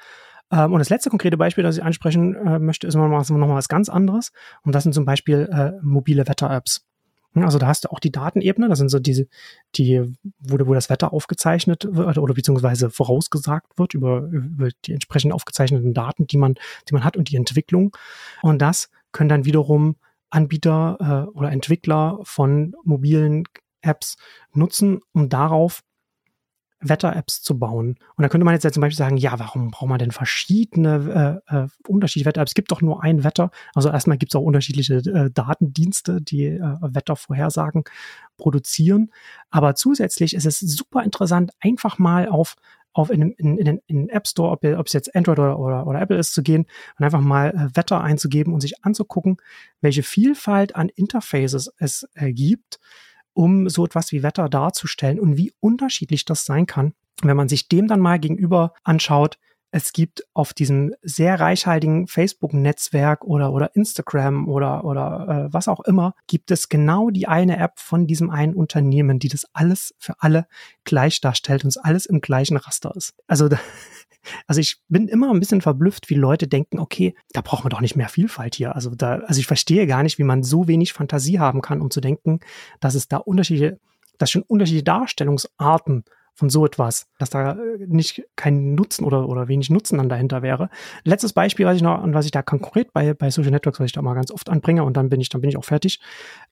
B: Ähm, und das letzte konkrete Beispiel, das ich ansprechen äh, möchte, ist nochmal noch mal was ganz anderes. Und das sind zum Beispiel äh, mobile Wetter-Apps. Also da hast du auch die Datenebene, das sind so diese, die, wo, wo das Wetter aufgezeichnet wird oder beziehungsweise vorausgesagt wird über, über die entsprechend aufgezeichneten Daten, die man, die man hat und die Entwicklung. Und das können dann wiederum Anbieter äh, oder Entwickler von mobilen Apps nutzen, um darauf Wetter-Apps zu bauen. Und da könnte man jetzt ja zum Beispiel sagen, ja, warum braucht man denn verschiedene, äh, äh, unterschiedliche Wetter-Apps? Es gibt doch nur ein Wetter. Also erstmal gibt es auch unterschiedliche äh, Datendienste, die äh, Wettervorhersagen produzieren. Aber zusätzlich ist es super interessant, einfach mal auf auf in, in, in, den App Store, ob, ob es jetzt Android oder, oder, oder Apple ist, zu gehen und einfach mal äh, Wetter einzugeben und sich anzugucken, welche Vielfalt an Interfaces es äh, gibt um so etwas wie Wetter darzustellen und wie unterschiedlich das sein kann, wenn man sich dem dann mal gegenüber anschaut, es gibt auf diesem sehr reichhaltigen Facebook-Netzwerk oder, oder Instagram oder, oder äh, was auch immer, gibt es genau die eine App von diesem einen Unternehmen, die das alles für alle gleich darstellt und es alles im gleichen Raster ist. Also also ich bin immer ein bisschen verblüfft, wie Leute denken, okay, da braucht man doch nicht mehr Vielfalt hier. Also da, also ich verstehe gar nicht, wie man so wenig Fantasie haben kann, um zu denken, dass es da unterschiedliche, dass schon unterschiedliche Darstellungsarten von so etwas, dass da äh, nicht kein Nutzen oder, oder wenig Nutzen dann dahinter wäre. Letztes Beispiel, was ich noch, was ich da konkret bei, bei Social Networks, was ich da mal ganz oft anbringe und dann bin ich, dann bin ich auch fertig,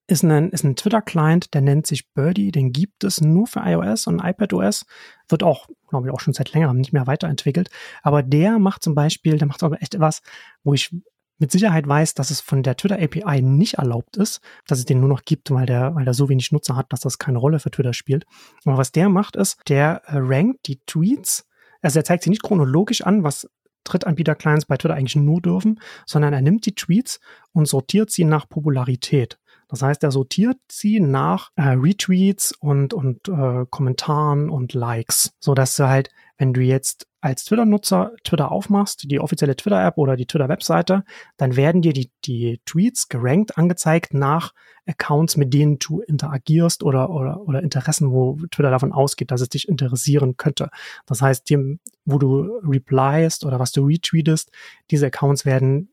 B: ist ein, ist ein Twitter-Client, der nennt sich Birdie, den gibt es nur für iOS und iPadOS, wird auch, glaube ich, auch schon seit längerem nicht mehr weiterentwickelt, aber der macht zum Beispiel, der macht aber echt etwas, wo ich mit Sicherheit weiß, dass es von der Twitter API nicht erlaubt ist, dass es den nur noch gibt, weil der, weil der so wenig Nutzer hat, dass das keine Rolle für Twitter spielt. Aber was der macht, ist, der äh, rankt die Tweets, also er zeigt sie nicht chronologisch an, was Drittanbieter-Clients bei Twitter eigentlich nur dürfen, sondern er nimmt die Tweets und sortiert sie nach Popularität. Das heißt, er sortiert sie nach äh, Retweets und, und äh, Kommentaren und Likes, so dass du halt, wenn du jetzt als Twitter-Nutzer Twitter aufmachst, die offizielle Twitter-App oder die Twitter-Webseite, dann werden dir die, die Tweets gerankt angezeigt nach Accounts, mit denen du interagierst oder, oder, oder Interessen, wo Twitter davon ausgeht, dass es dich interessieren könnte. Das heißt, dem, wo du replyst oder was du retweetest, diese Accounts werden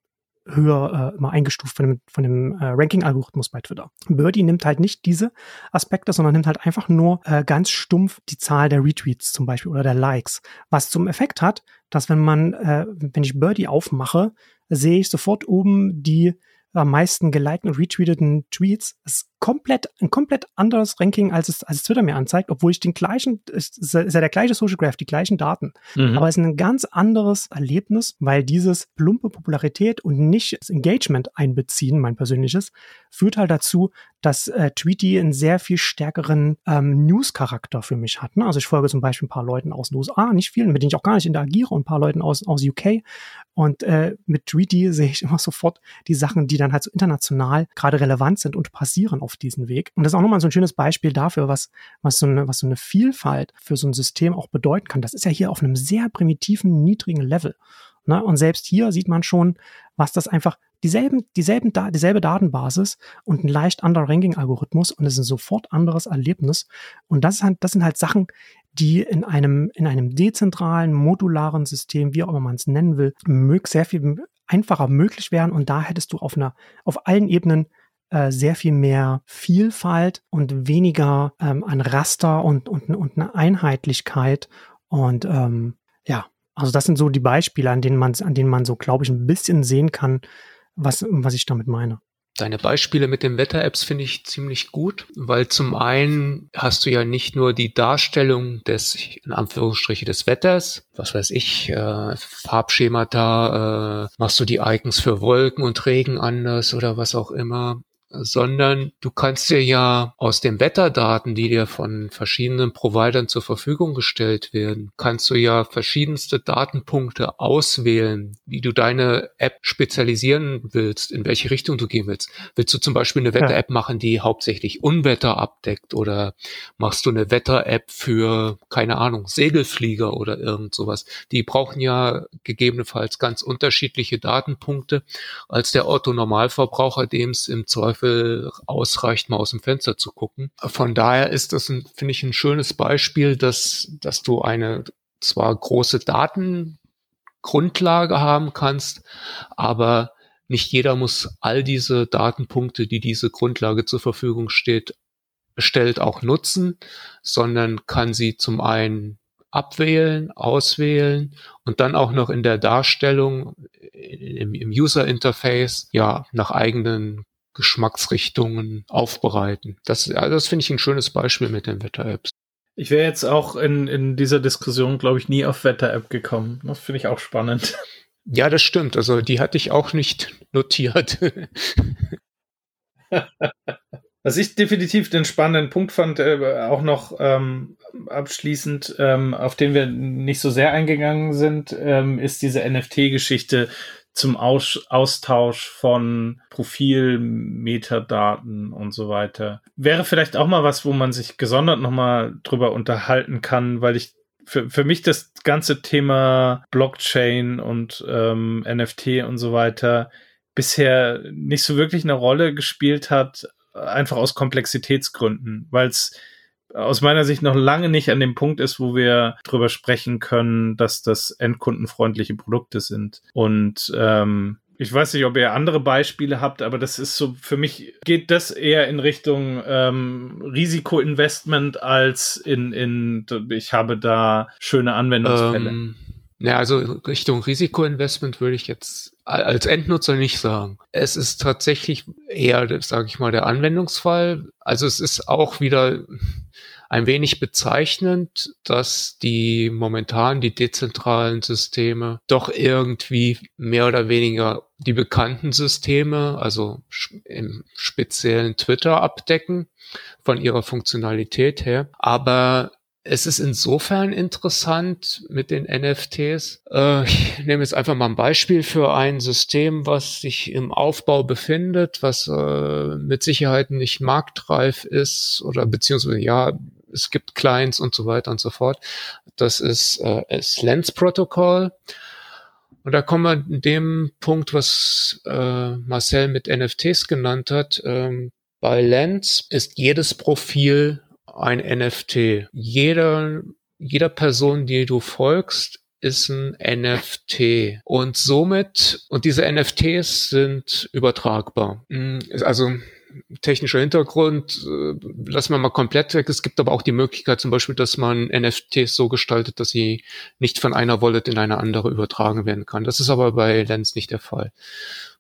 B: höher äh, immer eingestuft von dem, von dem äh, Ranking-Algorithmus bei Twitter. Birdie nimmt halt nicht diese Aspekte, sondern nimmt halt einfach nur äh, ganz stumpf die Zahl der Retweets zum Beispiel oder der Likes, was zum Effekt hat, dass wenn man, äh, wenn ich Birdie aufmache, sehe ich sofort oben die am meisten gelikten und retweeteten Tweets ist komplett, ein komplett anderes Ranking, als es, als es Twitter mir anzeigt, obwohl ich den gleichen, ist, ist ja der gleiche Social Graph, die gleichen Daten. Mhm. Aber es ist ein ganz anderes Erlebnis, weil dieses plumpe Popularität und nicht das Engagement einbeziehen, mein persönliches, führt halt dazu, dass äh, Tweety einen sehr viel stärkeren ähm, News-Charakter für mich hat. Ne? Also ich folge zum Beispiel ein paar Leuten aus den USA, nicht vielen, mit denen ich auch gar nicht interagiere, und ein paar Leuten aus, aus UK. Und äh, mit Tweety sehe ich immer sofort die Sachen, die dann halt so international gerade relevant sind und passieren auf diesen Weg. Und das ist auch nochmal so ein schönes Beispiel dafür, was, was, so eine, was so eine Vielfalt für so ein System auch bedeuten kann. Das ist ja hier auf einem sehr primitiven, niedrigen Level. Ne? Und selbst hier sieht man schon, was das einfach dieselben, dieselben, dieselbe Datenbasis und ein leicht anderer Ranking-Algorithmus und es ist ein sofort anderes Erlebnis. Und das, halt, das sind halt Sachen, die in einem, in einem dezentralen, modularen System, wie auch immer man es nennen will, sehr viel einfacher möglich wären. Und da hättest du auf einer, auf allen Ebenen äh, sehr viel mehr Vielfalt und weniger ähm, an Raster und, und, und eine Einheitlichkeit. Und ähm, ja, also das sind so die Beispiele, an denen man, an denen man so, glaube ich, ein bisschen sehen kann, was, was ich damit meine.
C: Deine Beispiele mit den Wetter-Apps finde ich ziemlich gut, weil zum einen hast du ja nicht nur die Darstellung des, in Anführungsstriche, des Wetters, was weiß ich, äh, Farbschemata, äh, machst du die Icons für Wolken und Regen anders oder was auch immer, sondern du kannst dir ja aus den Wetterdaten, die dir von verschiedenen Providern zur Verfügung gestellt werden, kannst du ja verschiedenste Datenpunkte auswählen, wie du deine App spezialisieren willst, in welche Richtung du gehen willst. Willst du zum Beispiel eine Wetter-App machen, die hauptsächlich Unwetter abdeckt oder machst du eine Wetter-App für, keine Ahnung, Segelflieger oder irgend sowas? Die brauchen ja gegebenenfalls ganz unterschiedliche Datenpunkte als der Otto Normalverbraucher, dem es im Zweifel Zweifel ausreicht, mal aus dem Fenster zu gucken. Von daher ist das, finde ich, ein schönes Beispiel, dass, dass du eine zwar große Datengrundlage haben kannst, aber nicht jeder muss all diese Datenpunkte, die diese Grundlage zur Verfügung steht, stellt, auch nutzen, sondern kann sie zum einen abwählen, auswählen und dann auch noch in der Darstellung im, im User Interface ja nach eigenen Geschmacksrichtungen aufbereiten. Das, ja, das finde ich ein schönes Beispiel mit den Wetter-Apps.
D: Ich wäre jetzt auch in, in dieser Diskussion, glaube ich, nie auf Wetter-App gekommen. Das finde ich auch spannend.
C: Ja, das stimmt. Also die hatte ich auch nicht notiert.
D: Was ich definitiv den spannenden Punkt fand, äh, auch noch ähm, abschließend, ähm, auf den wir nicht so sehr eingegangen sind, ähm, ist diese NFT-Geschichte zum Aus Austausch von Profilmetadaten und so weiter. Wäre vielleicht auch mal was, wo man sich gesondert nochmal drüber unterhalten kann, weil ich für, für mich das ganze Thema Blockchain und ähm, NFT und so weiter bisher nicht so wirklich eine Rolle gespielt hat, einfach aus Komplexitätsgründen, weil es aus meiner Sicht noch lange nicht an dem Punkt ist, wo wir drüber sprechen können, dass das endkundenfreundliche Produkte sind. Und ähm, ich weiß nicht, ob ihr andere Beispiele habt, aber das ist so, für mich geht das eher in Richtung ähm, Risikoinvestment als in, in, ich habe da schöne Anwendungsfälle. Ähm,
C: ja, also Richtung Risikoinvestment würde ich jetzt als Endnutzer nicht sagen. Es ist tatsächlich eher, sage ich mal, der Anwendungsfall. Also es ist auch wieder ein wenig bezeichnend, dass die momentan die dezentralen Systeme doch irgendwie mehr oder weniger die bekannten Systeme, also im speziellen Twitter abdecken von ihrer Funktionalität her. Aber es ist insofern interessant mit den NFTs. Äh, ich nehme jetzt einfach mal ein Beispiel für ein System, was sich im Aufbau befindet, was äh, mit Sicherheit nicht marktreif ist oder beziehungsweise ja, es gibt Clients und so weiter und so fort. Das ist äh, das Lens Protocol. Und da kommen wir in dem Punkt, was äh, Marcel mit NFTs genannt hat. Ähm, bei Lens ist jedes Profil ein NFT. Jeder, jeder Person, die du folgst, ist ein NFT. Und somit, und diese NFTs sind übertragbar. Mm, also technischer Hintergrund, äh, lassen wir mal komplett weg. Es gibt aber auch die Möglichkeit zum Beispiel, dass man NFTs so gestaltet, dass sie nicht von einer Wallet in eine andere übertragen werden kann. Das ist aber bei Lens nicht der Fall.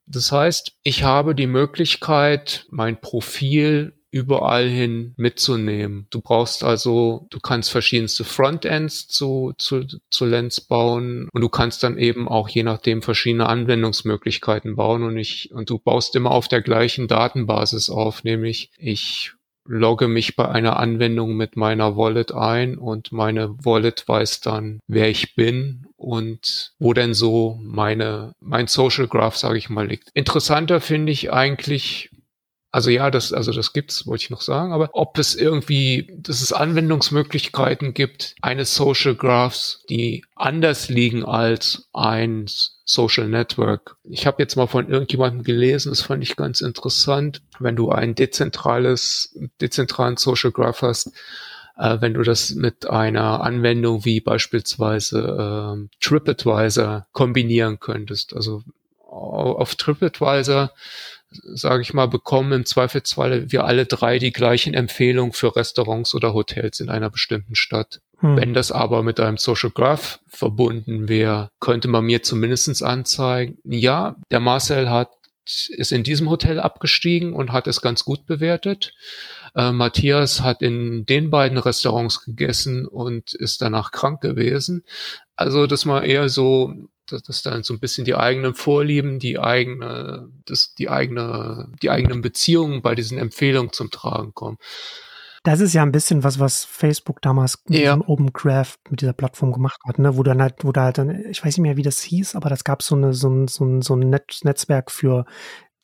C: Das heißt, ich habe die Möglichkeit, mein Profil überall hin mitzunehmen. Du brauchst also, du kannst verschiedenste Frontends zu, zu, zu Lens bauen und du kannst dann eben auch je nachdem verschiedene Anwendungsmöglichkeiten bauen und ich, und du baust immer auf der gleichen Datenbasis auf, nämlich ich logge mich bei einer Anwendung mit meiner Wallet ein und meine Wallet weiß dann, wer ich bin und wo denn so meine mein Social Graph, sage ich mal, liegt. Interessanter finde ich eigentlich Also ja, das, also das gibt's, wollte ich noch sagen. Aber ob es irgendwie, dass es Anwendungsmöglichkeiten gibt, eine Social Graphs, die anders liegen als ein Social Network. Ich habe jetzt mal von irgendjemandem gelesen, das fand ich ganz interessant. Wenn du ein dezentrales, dezentralen Social Graph hast, äh, wenn du das mit einer Anwendung wie beispielsweise äh, TripAdvisor kombinieren könntest. Also auf TripAdvisor sage ich mal, bekommen im Zweifelsfall wir alle drei die gleichen Empfehlungen für Restaurants oder Hotels in einer bestimmten Stadt. Hm. Wenn das aber mit einem Social Graph verbunden wäre, könnte man mir zumindestens anzeigen, ja, der Marcel hat ist in diesem Hotel abgestiegen und hat es ganz gut bewertet. Äh, Matthias hat in den beiden Restaurants gegessen und ist danach krank gewesen. Also, dass man eher so dass, dass dann so ein bisschen die eigenen Vorlieben, die eigene, das, die eigene, die eigenen Beziehungen bei diesen Empfehlungen zum Tragen kommen.
B: Das ist ja ein bisschen was, was Facebook damals mit
C: ja.
B: diesem Open Graph mit dieser Plattform gemacht hat, ne? Wo dann halt, wo da halt dann, ich weiß nicht mehr, wie das hieß, aber das gab so eine, so ein, so ein, so ein Netz, Netzwerk für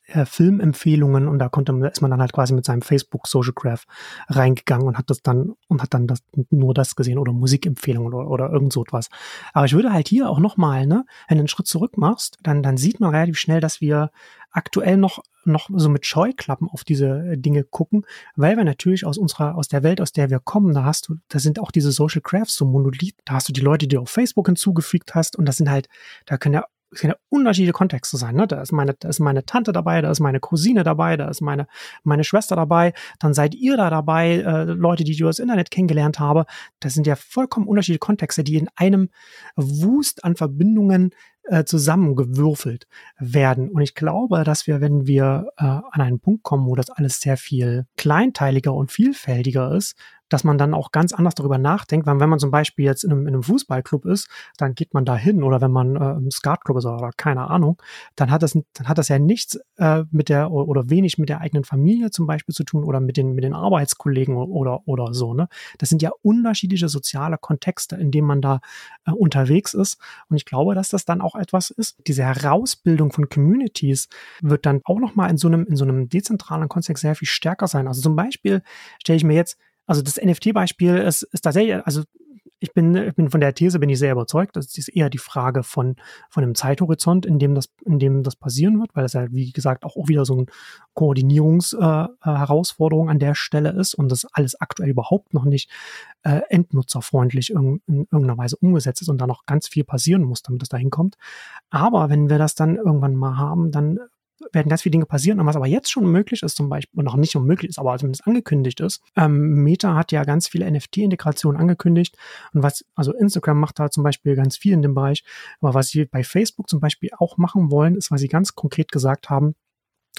B: äh, Filmempfehlungen und da konnte man, ist man dann halt quasi mit seinem Facebook Social Graph reingegangen und hat das dann und hat dann das, nur das gesehen oder Musikempfehlungen oder, oder irgend so etwas. Aber ich würde halt hier auch nochmal, ne, wenn du einen Schritt zurück machst, dann, dann sieht man relativ schnell, dass wir aktuell noch noch so mit Scheuklappen auf diese äh, Dinge gucken, weil wir natürlich aus unserer, aus der Welt, aus der wir kommen, da hast du, da sind auch diese Social Crafts so Monolith, da hast du die Leute, die du auf Facebook hinzugefügt hast und das sind halt, da können ja es können ja unterschiedliche Kontexte sein. Ne? Da ist meine, da ist meine Tante dabei, da ist meine Cousine dabei, da ist meine, meine Schwester dabei, dann seid ihr da dabei, äh, Leute, die ich über das Internet kennengelernt habe. Das sind ja vollkommen unterschiedliche Kontexte, die in einem Wust an Verbindungen äh, zusammengewürfelt werden. Und ich glaube, dass wir, wenn wir äh, an einen Punkt kommen, wo das alles sehr viel kleinteiliger und vielfältiger ist, dass man dann auch ganz anders darüber nachdenkt, weil wenn man zum Beispiel jetzt in einem, in einem Fußballclub ist, dann geht man da hin oder wenn man äh, im Skatclub ist oder keine Ahnung, dann hat das, dann hat das ja nichts äh, mit der oder wenig mit der eigenen Familie zum Beispiel zu tun oder mit den, mit den Arbeitskollegen oder, oder so. Ne? Das sind ja unterschiedliche soziale Kontexte, in denen man da äh, unterwegs ist. Und ich glaube, dass das dann auch etwas ist. Diese Herausbildung von Communities wird dann auch nochmal in so einem, in so einem dezentralen Kontext sehr viel stärker sein. Also zum Beispiel stelle ich mir jetzt, also das NFT-Beispiel ist, ist tatsächlich, also ich bin, ich bin von der These bin ich sehr überzeugt. Das ist eher die Frage von, von einem Zeithorizont, in dem das, in dem das passieren wird, weil es ja, wie gesagt, auch, auch wieder so eine Koordinierungsherausforderung äh, an der Stelle ist und das alles aktuell überhaupt noch nicht äh, endnutzerfreundlich in, in irgendeiner Weise umgesetzt ist und da noch ganz viel passieren muss, damit das dahin kommt. Aber wenn wir das dann irgendwann mal haben, dann werden ganz viele Dinge passieren. Und was aber jetzt schon möglich ist, zum Beispiel, noch nicht unmöglich ist, aber zumindest angekündigt ist, ähm, Meta hat ja ganz viele NFT-Integrationen angekündigt. Und was, also Instagram macht da zum Beispiel ganz viel in dem Bereich. Aber was sie bei Facebook zum Beispiel auch machen wollen, ist, weil sie ganz konkret gesagt haben,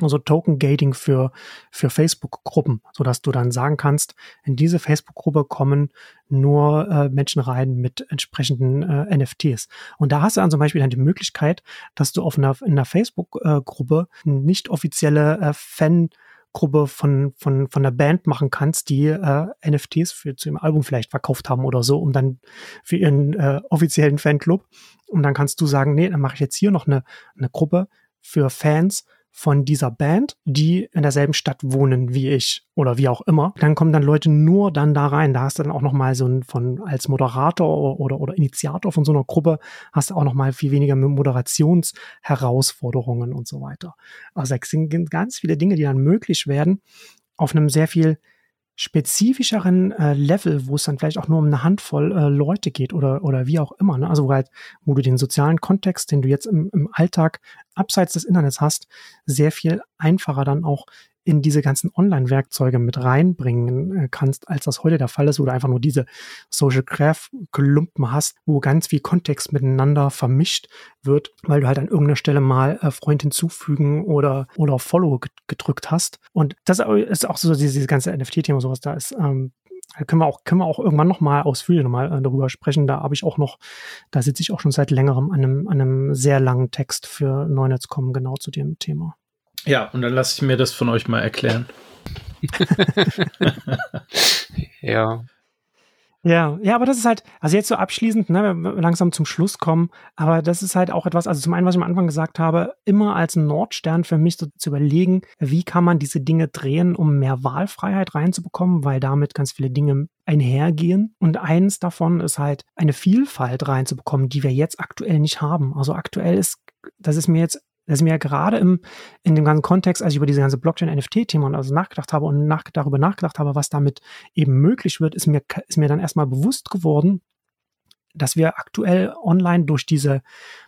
B: also Token Gating für, für Facebook-Gruppen, so dass du dann sagen kannst, in diese Facebook-Gruppe kommen nur äh, Menschen rein mit entsprechenden äh, NFTs. Und da hast du dann zum Beispiel dann die Möglichkeit, dass du auf einer, in einer Facebook-Gruppe nicht offizielle äh, Fan Gruppe von, von, von der Band machen kannst, die äh, NFTs für zu ihrem Album vielleicht verkauft haben oder so, um dann für ihren äh, offiziellen Fanclub. Und dann kannst du sagen, nee, dann mache ich jetzt hier noch eine, eine Gruppe für Fans von dieser Band, die in derselben Stadt wohnen wie ich oder wie auch immer. Dann kommen dann Leute nur dann da rein. Da hast du dann auch noch mal so ein von als Moderator oder oder Initiator von so einer Gruppe hast du auch noch mal viel weniger Moderationsherausforderungen und so weiter. Also es sind ganz viele Dinge, die dann möglich werden auf einem sehr viel spezifischeren äh, Level, wo es dann vielleicht auch nur um eine Handvoll äh, Leute geht oder, oder wie auch immer. Ne? Also wo halt, wo du den sozialen Kontext, den du jetzt im, im Alltag abseits des Internets hast, sehr viel einfacher dann auch in diese ganzen Online-Werkzeuge mit reinbringen äh, kannst, als das heute der Fall ist, wo du einfach nur diese Social Graph-Klumpen hast, wo ganz viel Kontext miteinander vermischt wird, weil du halt an irgendeiner Stelle mal äh, Freund hinzufügen oder, oder Follow gedrückt hast. Und das ist auch so dieses ganze NFT-Thema, sowas da ist, ähm, können wir auch, können wir auch irgendwann nochmal ausführlich nochmal äh, darüber sprechen. Da habe ich auch noch, da sitze ich auch schon seit längerem an einem, an einem sehr langen Text für Neunetz.com genau zu dem Thema.
D: Ja, und dann lasse ich mir das von euch mal erklären.
C: ja.
B: Ja, ja, aber das ist halt, also jetzt so abschließend, ne, wenn wir langsam zum Schluss kommen, aber das ist halt auch etwas, also zum einen, was ich am Anfang gesagt habe, immer als Nordstern für mich so zu überlegen, wie kann man diese Dinge drehen, um mehr Wahlfreiheit reinzubekommen, weil damit ganz viele Dinge einhergehen. Und eins davon ist halt eine Vielfalt reinzubekommen, die wir jetzt aktuell nicht haben. Also aktuell ist, das ist mir jetzt das ist mir ja gerade im, in dem ganzen Kontext, als ich über diese ganze Blockchain-NFT-Thema also nachgedacht habe und nach, darüber nachgedacht habe, was damit eben möglich wird, ist mir, ist mir dann erstmal bewusst geworden, dass wir aktuell online durch diese,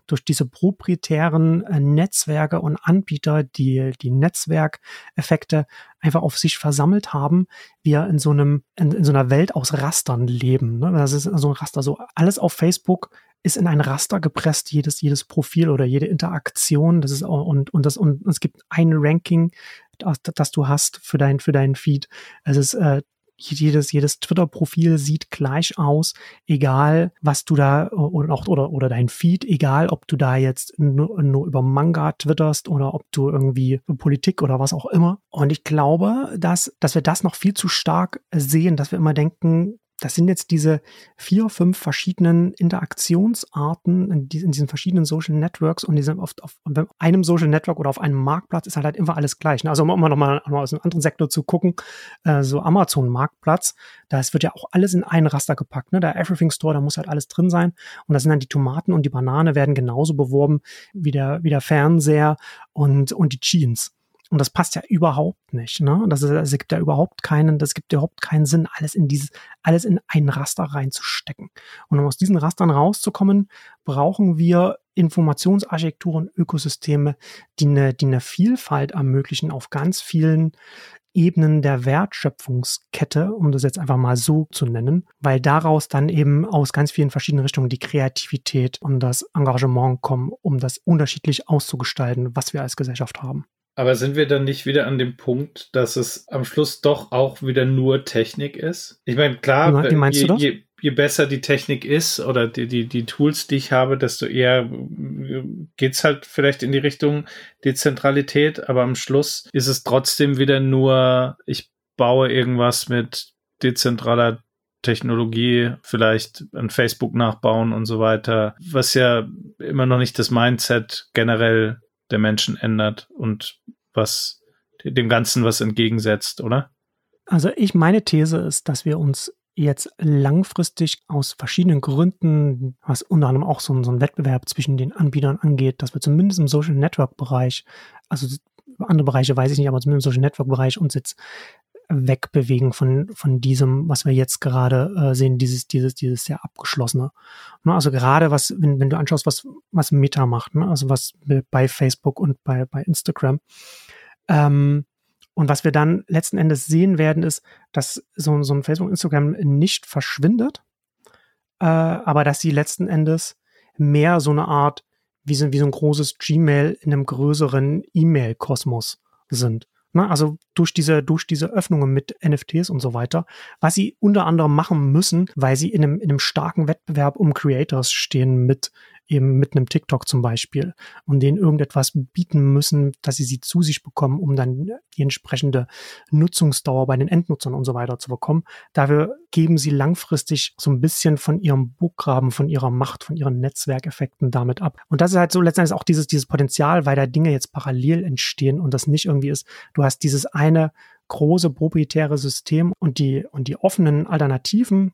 B: durch diese proprietären äh, Netzwerke und Anbieter, die, die Netzwerkeffekte einfach auf sich versammelt haben, wir in so einem, in, in so einer Welt aus Rastern leben. Ne? Das ist so ein Raster, so alles auf Facebook ist in ein Raster gepresst, jedes, jedes Profil oder jede Interaktion. Das ist auch, und, und das, und es gibt ein Ranking, das, das du hast für dein, für deinen Feed. Es ist, äh, jedes, jedes Twitter-Profil sieht gleich aus, egal was du da oder, oder, oder dein Feed, egal ob du da jetzt nur, nur über Manga twitterst oder ob du irgendwie Politik oder was auch immer. Und ich glaube, dass, dass wir das noch viel zu stark sehen, dass wir immer denken, das sind jetzt diese vier, fünf verschiedenen Interaktionsarten in, diesen, verschiedenen Social Networks und die sind oft auf einem Social Network oder auf einem Marktplatz ist halt, halt immer alles gleich. Ne? Also um immer noch mal aus einem anderen Sektor zu gucken, äh, so Amazon Marktplatz, da wird ja auch alles in einen Raster gepackt. Ne? Der Everything Store, da muss halt alles drin sein und da sind dann die Tomaten und die Banane werden genauso beworben wie der, wie der Fernseher und, und die Jeans. Und das passt ja überhaupt nicht. Ne? Das, ist, das gibt ja überhaupt keinen, das gibt überhaupt keinen Sinn, alles in dieses, alles in ein Raster reinzustecken. Und um aus diesen Rastern rauszukommen, brauchen wir Informationsarchitekturen, Ökosysteme, die eine, die eine Vielfalt ermöglichen auf ganz vielen Ebenen der Wertschöpfungskette, um das jetzt einfach mal so zu nennen, weil daraus dann eben aus ganz vielen verschiedenen Richtungen die Kreativität und das Engagement kommen, um das unterschiedlich auszugestalten, was wir als Gesellschaft haben.
D: Aber sind wir dann nicht wieder an dem Punkt, dass es am Schluss doch auch wieder nur Technik ist? Ich meine, klar,
B: Wie meinst
D: je,
B: du das?
D: Je, je besser die Technik ist oder die, die, die Tools, die ich habe, desto eher geht's halt vielleicht in die Richtung Dezentralität. Aber am Schluss ist es trotzdem wieder nur, ich baue irgendwas mit dezentraler Technologie, vielleicht an Facebook nachbauen und so weiter, was ja immer noch nicht das Mindset generell der Menschen ändert und was dem Ganzen was entgegensetzt, oder?
B: Also ich meine These ist, dass wir uns jetzt langfristig aus verschiedenen Gründen, was unter anderem auch so, so ein Wettbewerb zwischen den Anbietern angeht, dass wir zumindest im Social Network Bereich, also andere Bereiche weiß ich nicht, aber zumindest im Social Network Bereich uns jetzt wegbewegen von, von diesem, was wir jetzt gerade äh, sehen, dieses, dieses, dieses sehr abgeschlossene. Ne? Also gerade was, wenn, wenn du anschaust, was, was Meta macht, ne? also was bei Facebook und bei, bei Instagram. Ähm, und was wir dann letzten Endes sehen werden, ist, dass so, so ein Facebook, Instagram nicht verschwindet, äh, aber dass sie letzten Endes mehr so eine Art, wie so, wie so ein großes Gmail in einem größeren E-Mail-Kosmos sind. Ne, also durch diese, durch diese Öffnungen mit NFTs und so weiter, was sie unter anderem machen müssen, weil sie in einem, in einem starken Wettbewerb um Creators stehen mit eben mit einem TikTok zum Beispiel und denen irgendetwas bieten müssen, dass sie sie zu sich bekommen, um dann die entsprechende Nutzungsdauer bei den Endnutzern und so weiter zu bekommen. Dafür geben sie langfristig so ein bisschen von ihrem Burggraben, von ihrer Macht, von ihren Netzwerkeffekten damit ab. Und das ist halt so letztendlich auch dieses, dieses Potenzial, weil da Dinge jetzt parallel entstehen und das nicht irgendwie ist, du hast dieses eine große proprietäre System und die, und die offenen Alternativen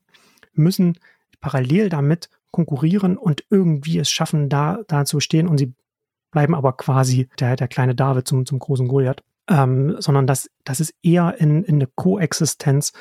B: müssen parallel damit konkurrieren und irgendwie es schaffen, da, da zu stehen und sie bleiben aber quasi der, der kleine David zum, zum großen Goliath. Ähm, sondern dass, dass es eher in, in eine Koexistenz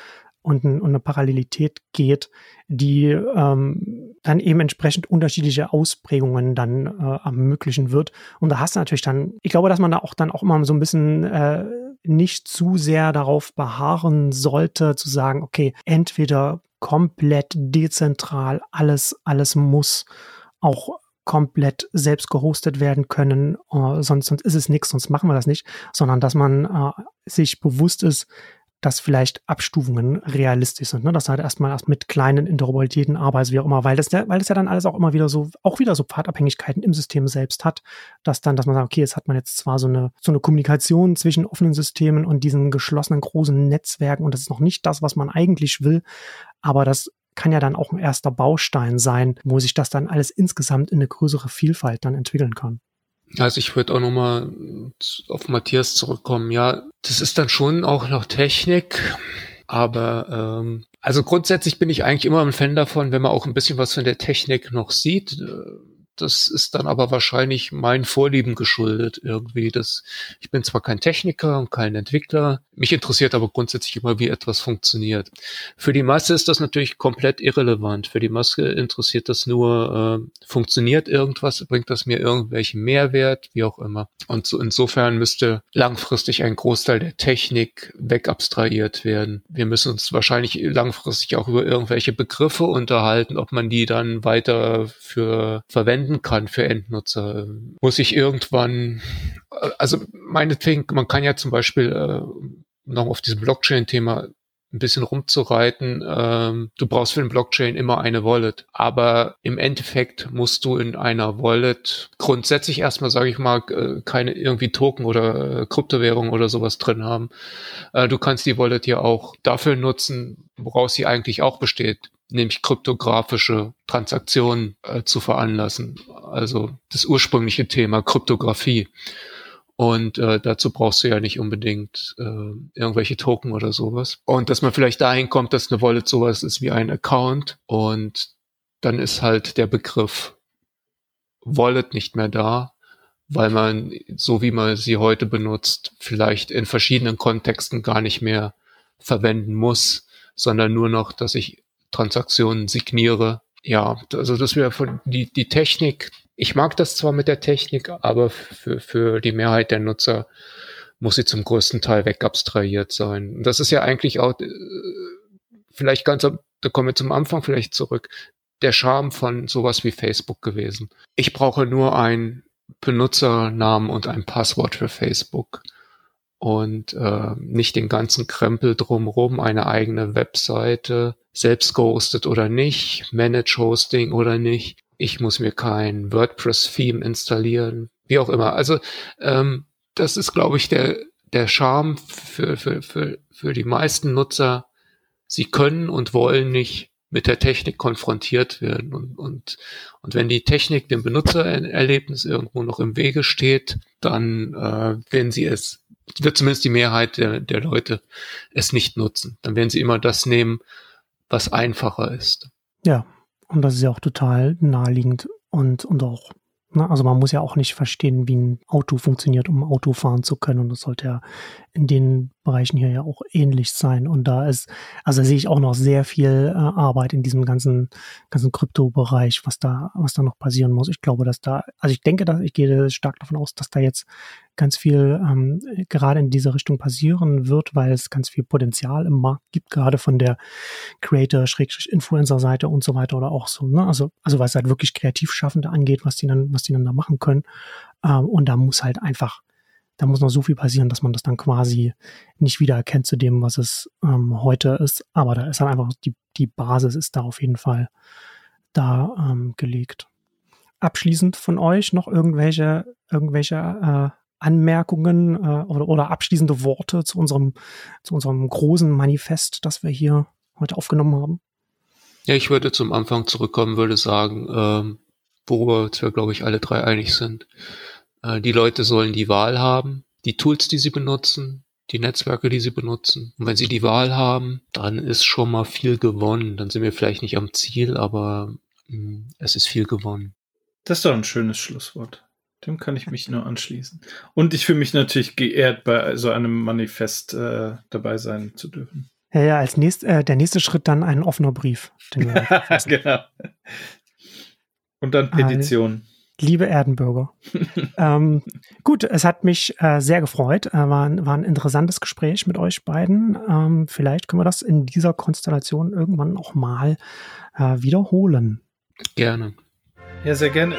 B: und, ein, und eine Parallelität geht, die ähm, dann eben entsprechend unterschiedliche Ausprägungen dann äh, ermöglichen wird. Und da hast du natürlich dann, ich glaube, dass man da auch dann auch immer so ein bisschen äh, nicht zu sehr darauf beharren sollte, zu sagen, okay, entweder komplett dezentral, alles, alles muss auch komplett selbst gehostet werden können, uh, sonst, sonst ist es nichts, sonst machen wir das nicht, sondern dass man uh, sich bewusst ist, dass vielleicht Abstufungen realistisch sind, ne? dass halt erstmal erst mit kleinen Interoperabilitäten arbeitest, wie auch immer, weil das, ja, weil das ja dann alles auch immer wieder so, auch wieder so Pfadabhängigkeiten im System selbst hat, dass dann, dass man sagt, okay, jetzt hat man jetzt zwar so eine, so eine Kommunikation zwischen offenen Systemen und diesen geschlossenen großen Netzwerken und das ist noch nicht das, was man eigentlich will, aber das kann ja dann auch ein erster Baustein sein, wo sich das dann alles insgesamt in eine größere Vielfalt dann entwickeln kann.
C: Also ich würde auch nochmal auf Matthias zurückkommen. Ja, das ist dann schon auch noch Technik, aber ähm, also grundsätzlich bin ich eigentlich immer ein Fan davon, wenn man auch ein bisschen was von der Technik noch sieht. Äh, das ist dann aber wahrscheinlich meinen Vorlieben geschuldet irgendwie. Das, ich bin zwar kein Techniker und kein Entwickler, mich interessiert aber grundsätzlich immer, wie etwas funktioniert. Für die Masse ist das natürlich komplett irrelevant. Für die Masse interessiert das nur, äh, funktioniert irgendwas, bringt das mir irgendwelchen Mehrwert, wie auch immer. Und so insofern müsste langfristig ein Großteil der Technik wegabstrahiert werden. Wir müssen uns wahrscheinlich langfristig auch über irgendwelche Begriffe unterhalten, ob man die dann weiter für verwenden verwenden kann für Endnutzer. Muss ich irgendwann, also meinetwegen, man kann ja zum Beispiel äh, noch auf diesem Blockchain-Thema ein bisschen rumzureiten. Ähm, du brauchst für den Blockchain immer eine Wallet. Aber im Endeffekt musst du in einer Wallet grundsätzlich erstmal, sage ich mal, äh, keine irgendwie Token oder äh, Kryptowährung oder sowas drin haben. Äh, du kannst die Wallet ja auch dafür nutzen, woraus sie eigentlich auch besteht nämlich kryptografische Transaktionen äh, zu veranlassen. Also das ursprüngliche Thema Kryptographie. Und äh, dazu brauchst du ja nicht unbedingt äh, irgendwelche Token oder sowas. Und dass man vielleicht dahin kommt, dass eine Wallet sowas ist wie ein Account und dann ist halt der Begriff Wallet nicht mehr da, weil man, so wie man sie heute benutzt, vielleicht in verschiedenen Kontexten gar nicht mehr verwenden muss, sondern nur noch, dass ich Transaktionen signiere. Ja, also das wäre von die, die Technik. Ich mag das zwar mit der Technik, aber für, für die Mehrheit der Nutzer muss sie zum größten Teil wegabstrahiert sein. Das ist ja eigentlich auch, äh, vielleicht ganz, da kommen wir zum Anfang vielleicht zurück, der Charme von sowas wie Facebook gewesen. Ich brauche nur einen Benutzernamen und ein Passwort für Facebook und äh, nicht den ganzen Krempel drumherum, eine eigene Webseite, selbst gehostet oder nicht, Manage Hosting oder nicht. Ich muss mir kein WordPress-Theme installieren, wie auch immer. Also ähm, das ist, glaube ich, der, der Charme für, für, für, für die meisten Nutzer. Sie können und wollen nicht mit der Technik konfrontiert werden. Und, und, und wenn die Technik dem Benutzererlebnis irgendwo noch im Wege steht, dann äh, werden sie es, wird zumindest die Mehrheit der, der Leute es nicht nutzen. Dann werden sie immer das nehmen, was einfacher ist.
B: Ja, und das ist ja auch total naheliegend und, und auch, ne, also man muss ja auch nicht verstehen, wie ein Auto funktioniert, um Auto fahren zu können. Und das sollte ja in den Bereichen hier ja auch ähnlich sein. Und da ist, also da sehe ich auch noch sehr viel äh, Arbeit in diesem ganzen, ganzen Krypto-Bereich, was da, was da noch passieren muss. Ich glaube, dass da, also ich denke, dass ich gehe stark davon aus, dass da jetzt ganz viel ähm, gerade in diese Richtung passieren wird, weil es ganz viel Potenzial im Markt gibt, gerade von der Creator-Influencer-Seite und so weiter oder auch so. Ne? Also, also was halt wirklich Kreativschaffende angeht, was die dann, was die dann da machen können. Ähm, und da muss halt einfach da muss noch so viel passieren, dass man das dann quasi nicht wiedererkennt zu dem, was es ähm, heute ist. Aber da ist dann einfach die, die Basis ist da auf jeden Fall da ähm, gelegt. Abschließend von euch noch irgendwelche, irgendwelche äh, Anmerkungen äh, oder, oder abschließende Worte zu unserem, zu unserem großen Manifest, das wir hier heute aufgenommen haben?
C: Ja, ich würde zum Anfang zurückkommen, würde sagen, ähm, worüber wir, glaube ich, alle drei einig sind. Äh, die Leute sollen die Wahl haben, die Tools, die sie benutzen, die Netzwerke, die sie benutzen. Und wenn sie die Wahl haben, dann ist schon mal viel gewonnen. Dann sind wir vielleicht nicht am Ziel, aber mh, mm, es ist viel gewonnen.
D: Das ist doch ein schönes Schlusswort. Dem kann ich mich nur anschließen. Und ich fühle mich natürlich geehrt, bei so einem Manifest äh, dabei sein zu dürfen.
B: Ja, ja, als nächst, äh, der nächste Schritt dann ein offener Brief. genau.
D: Und dann Petition.
B: Liebe Erdenbürger. ähm, gut, es hat mich äh, sehr gefreut. Äh, war, war ein interessantes Gespräch mit euch beiden. Ähm, vielleicht können wir das in dieser Konstellation irgendwann auch mal äh, wiederholen.
C: Gerne.
D: Ja, sehr gerne.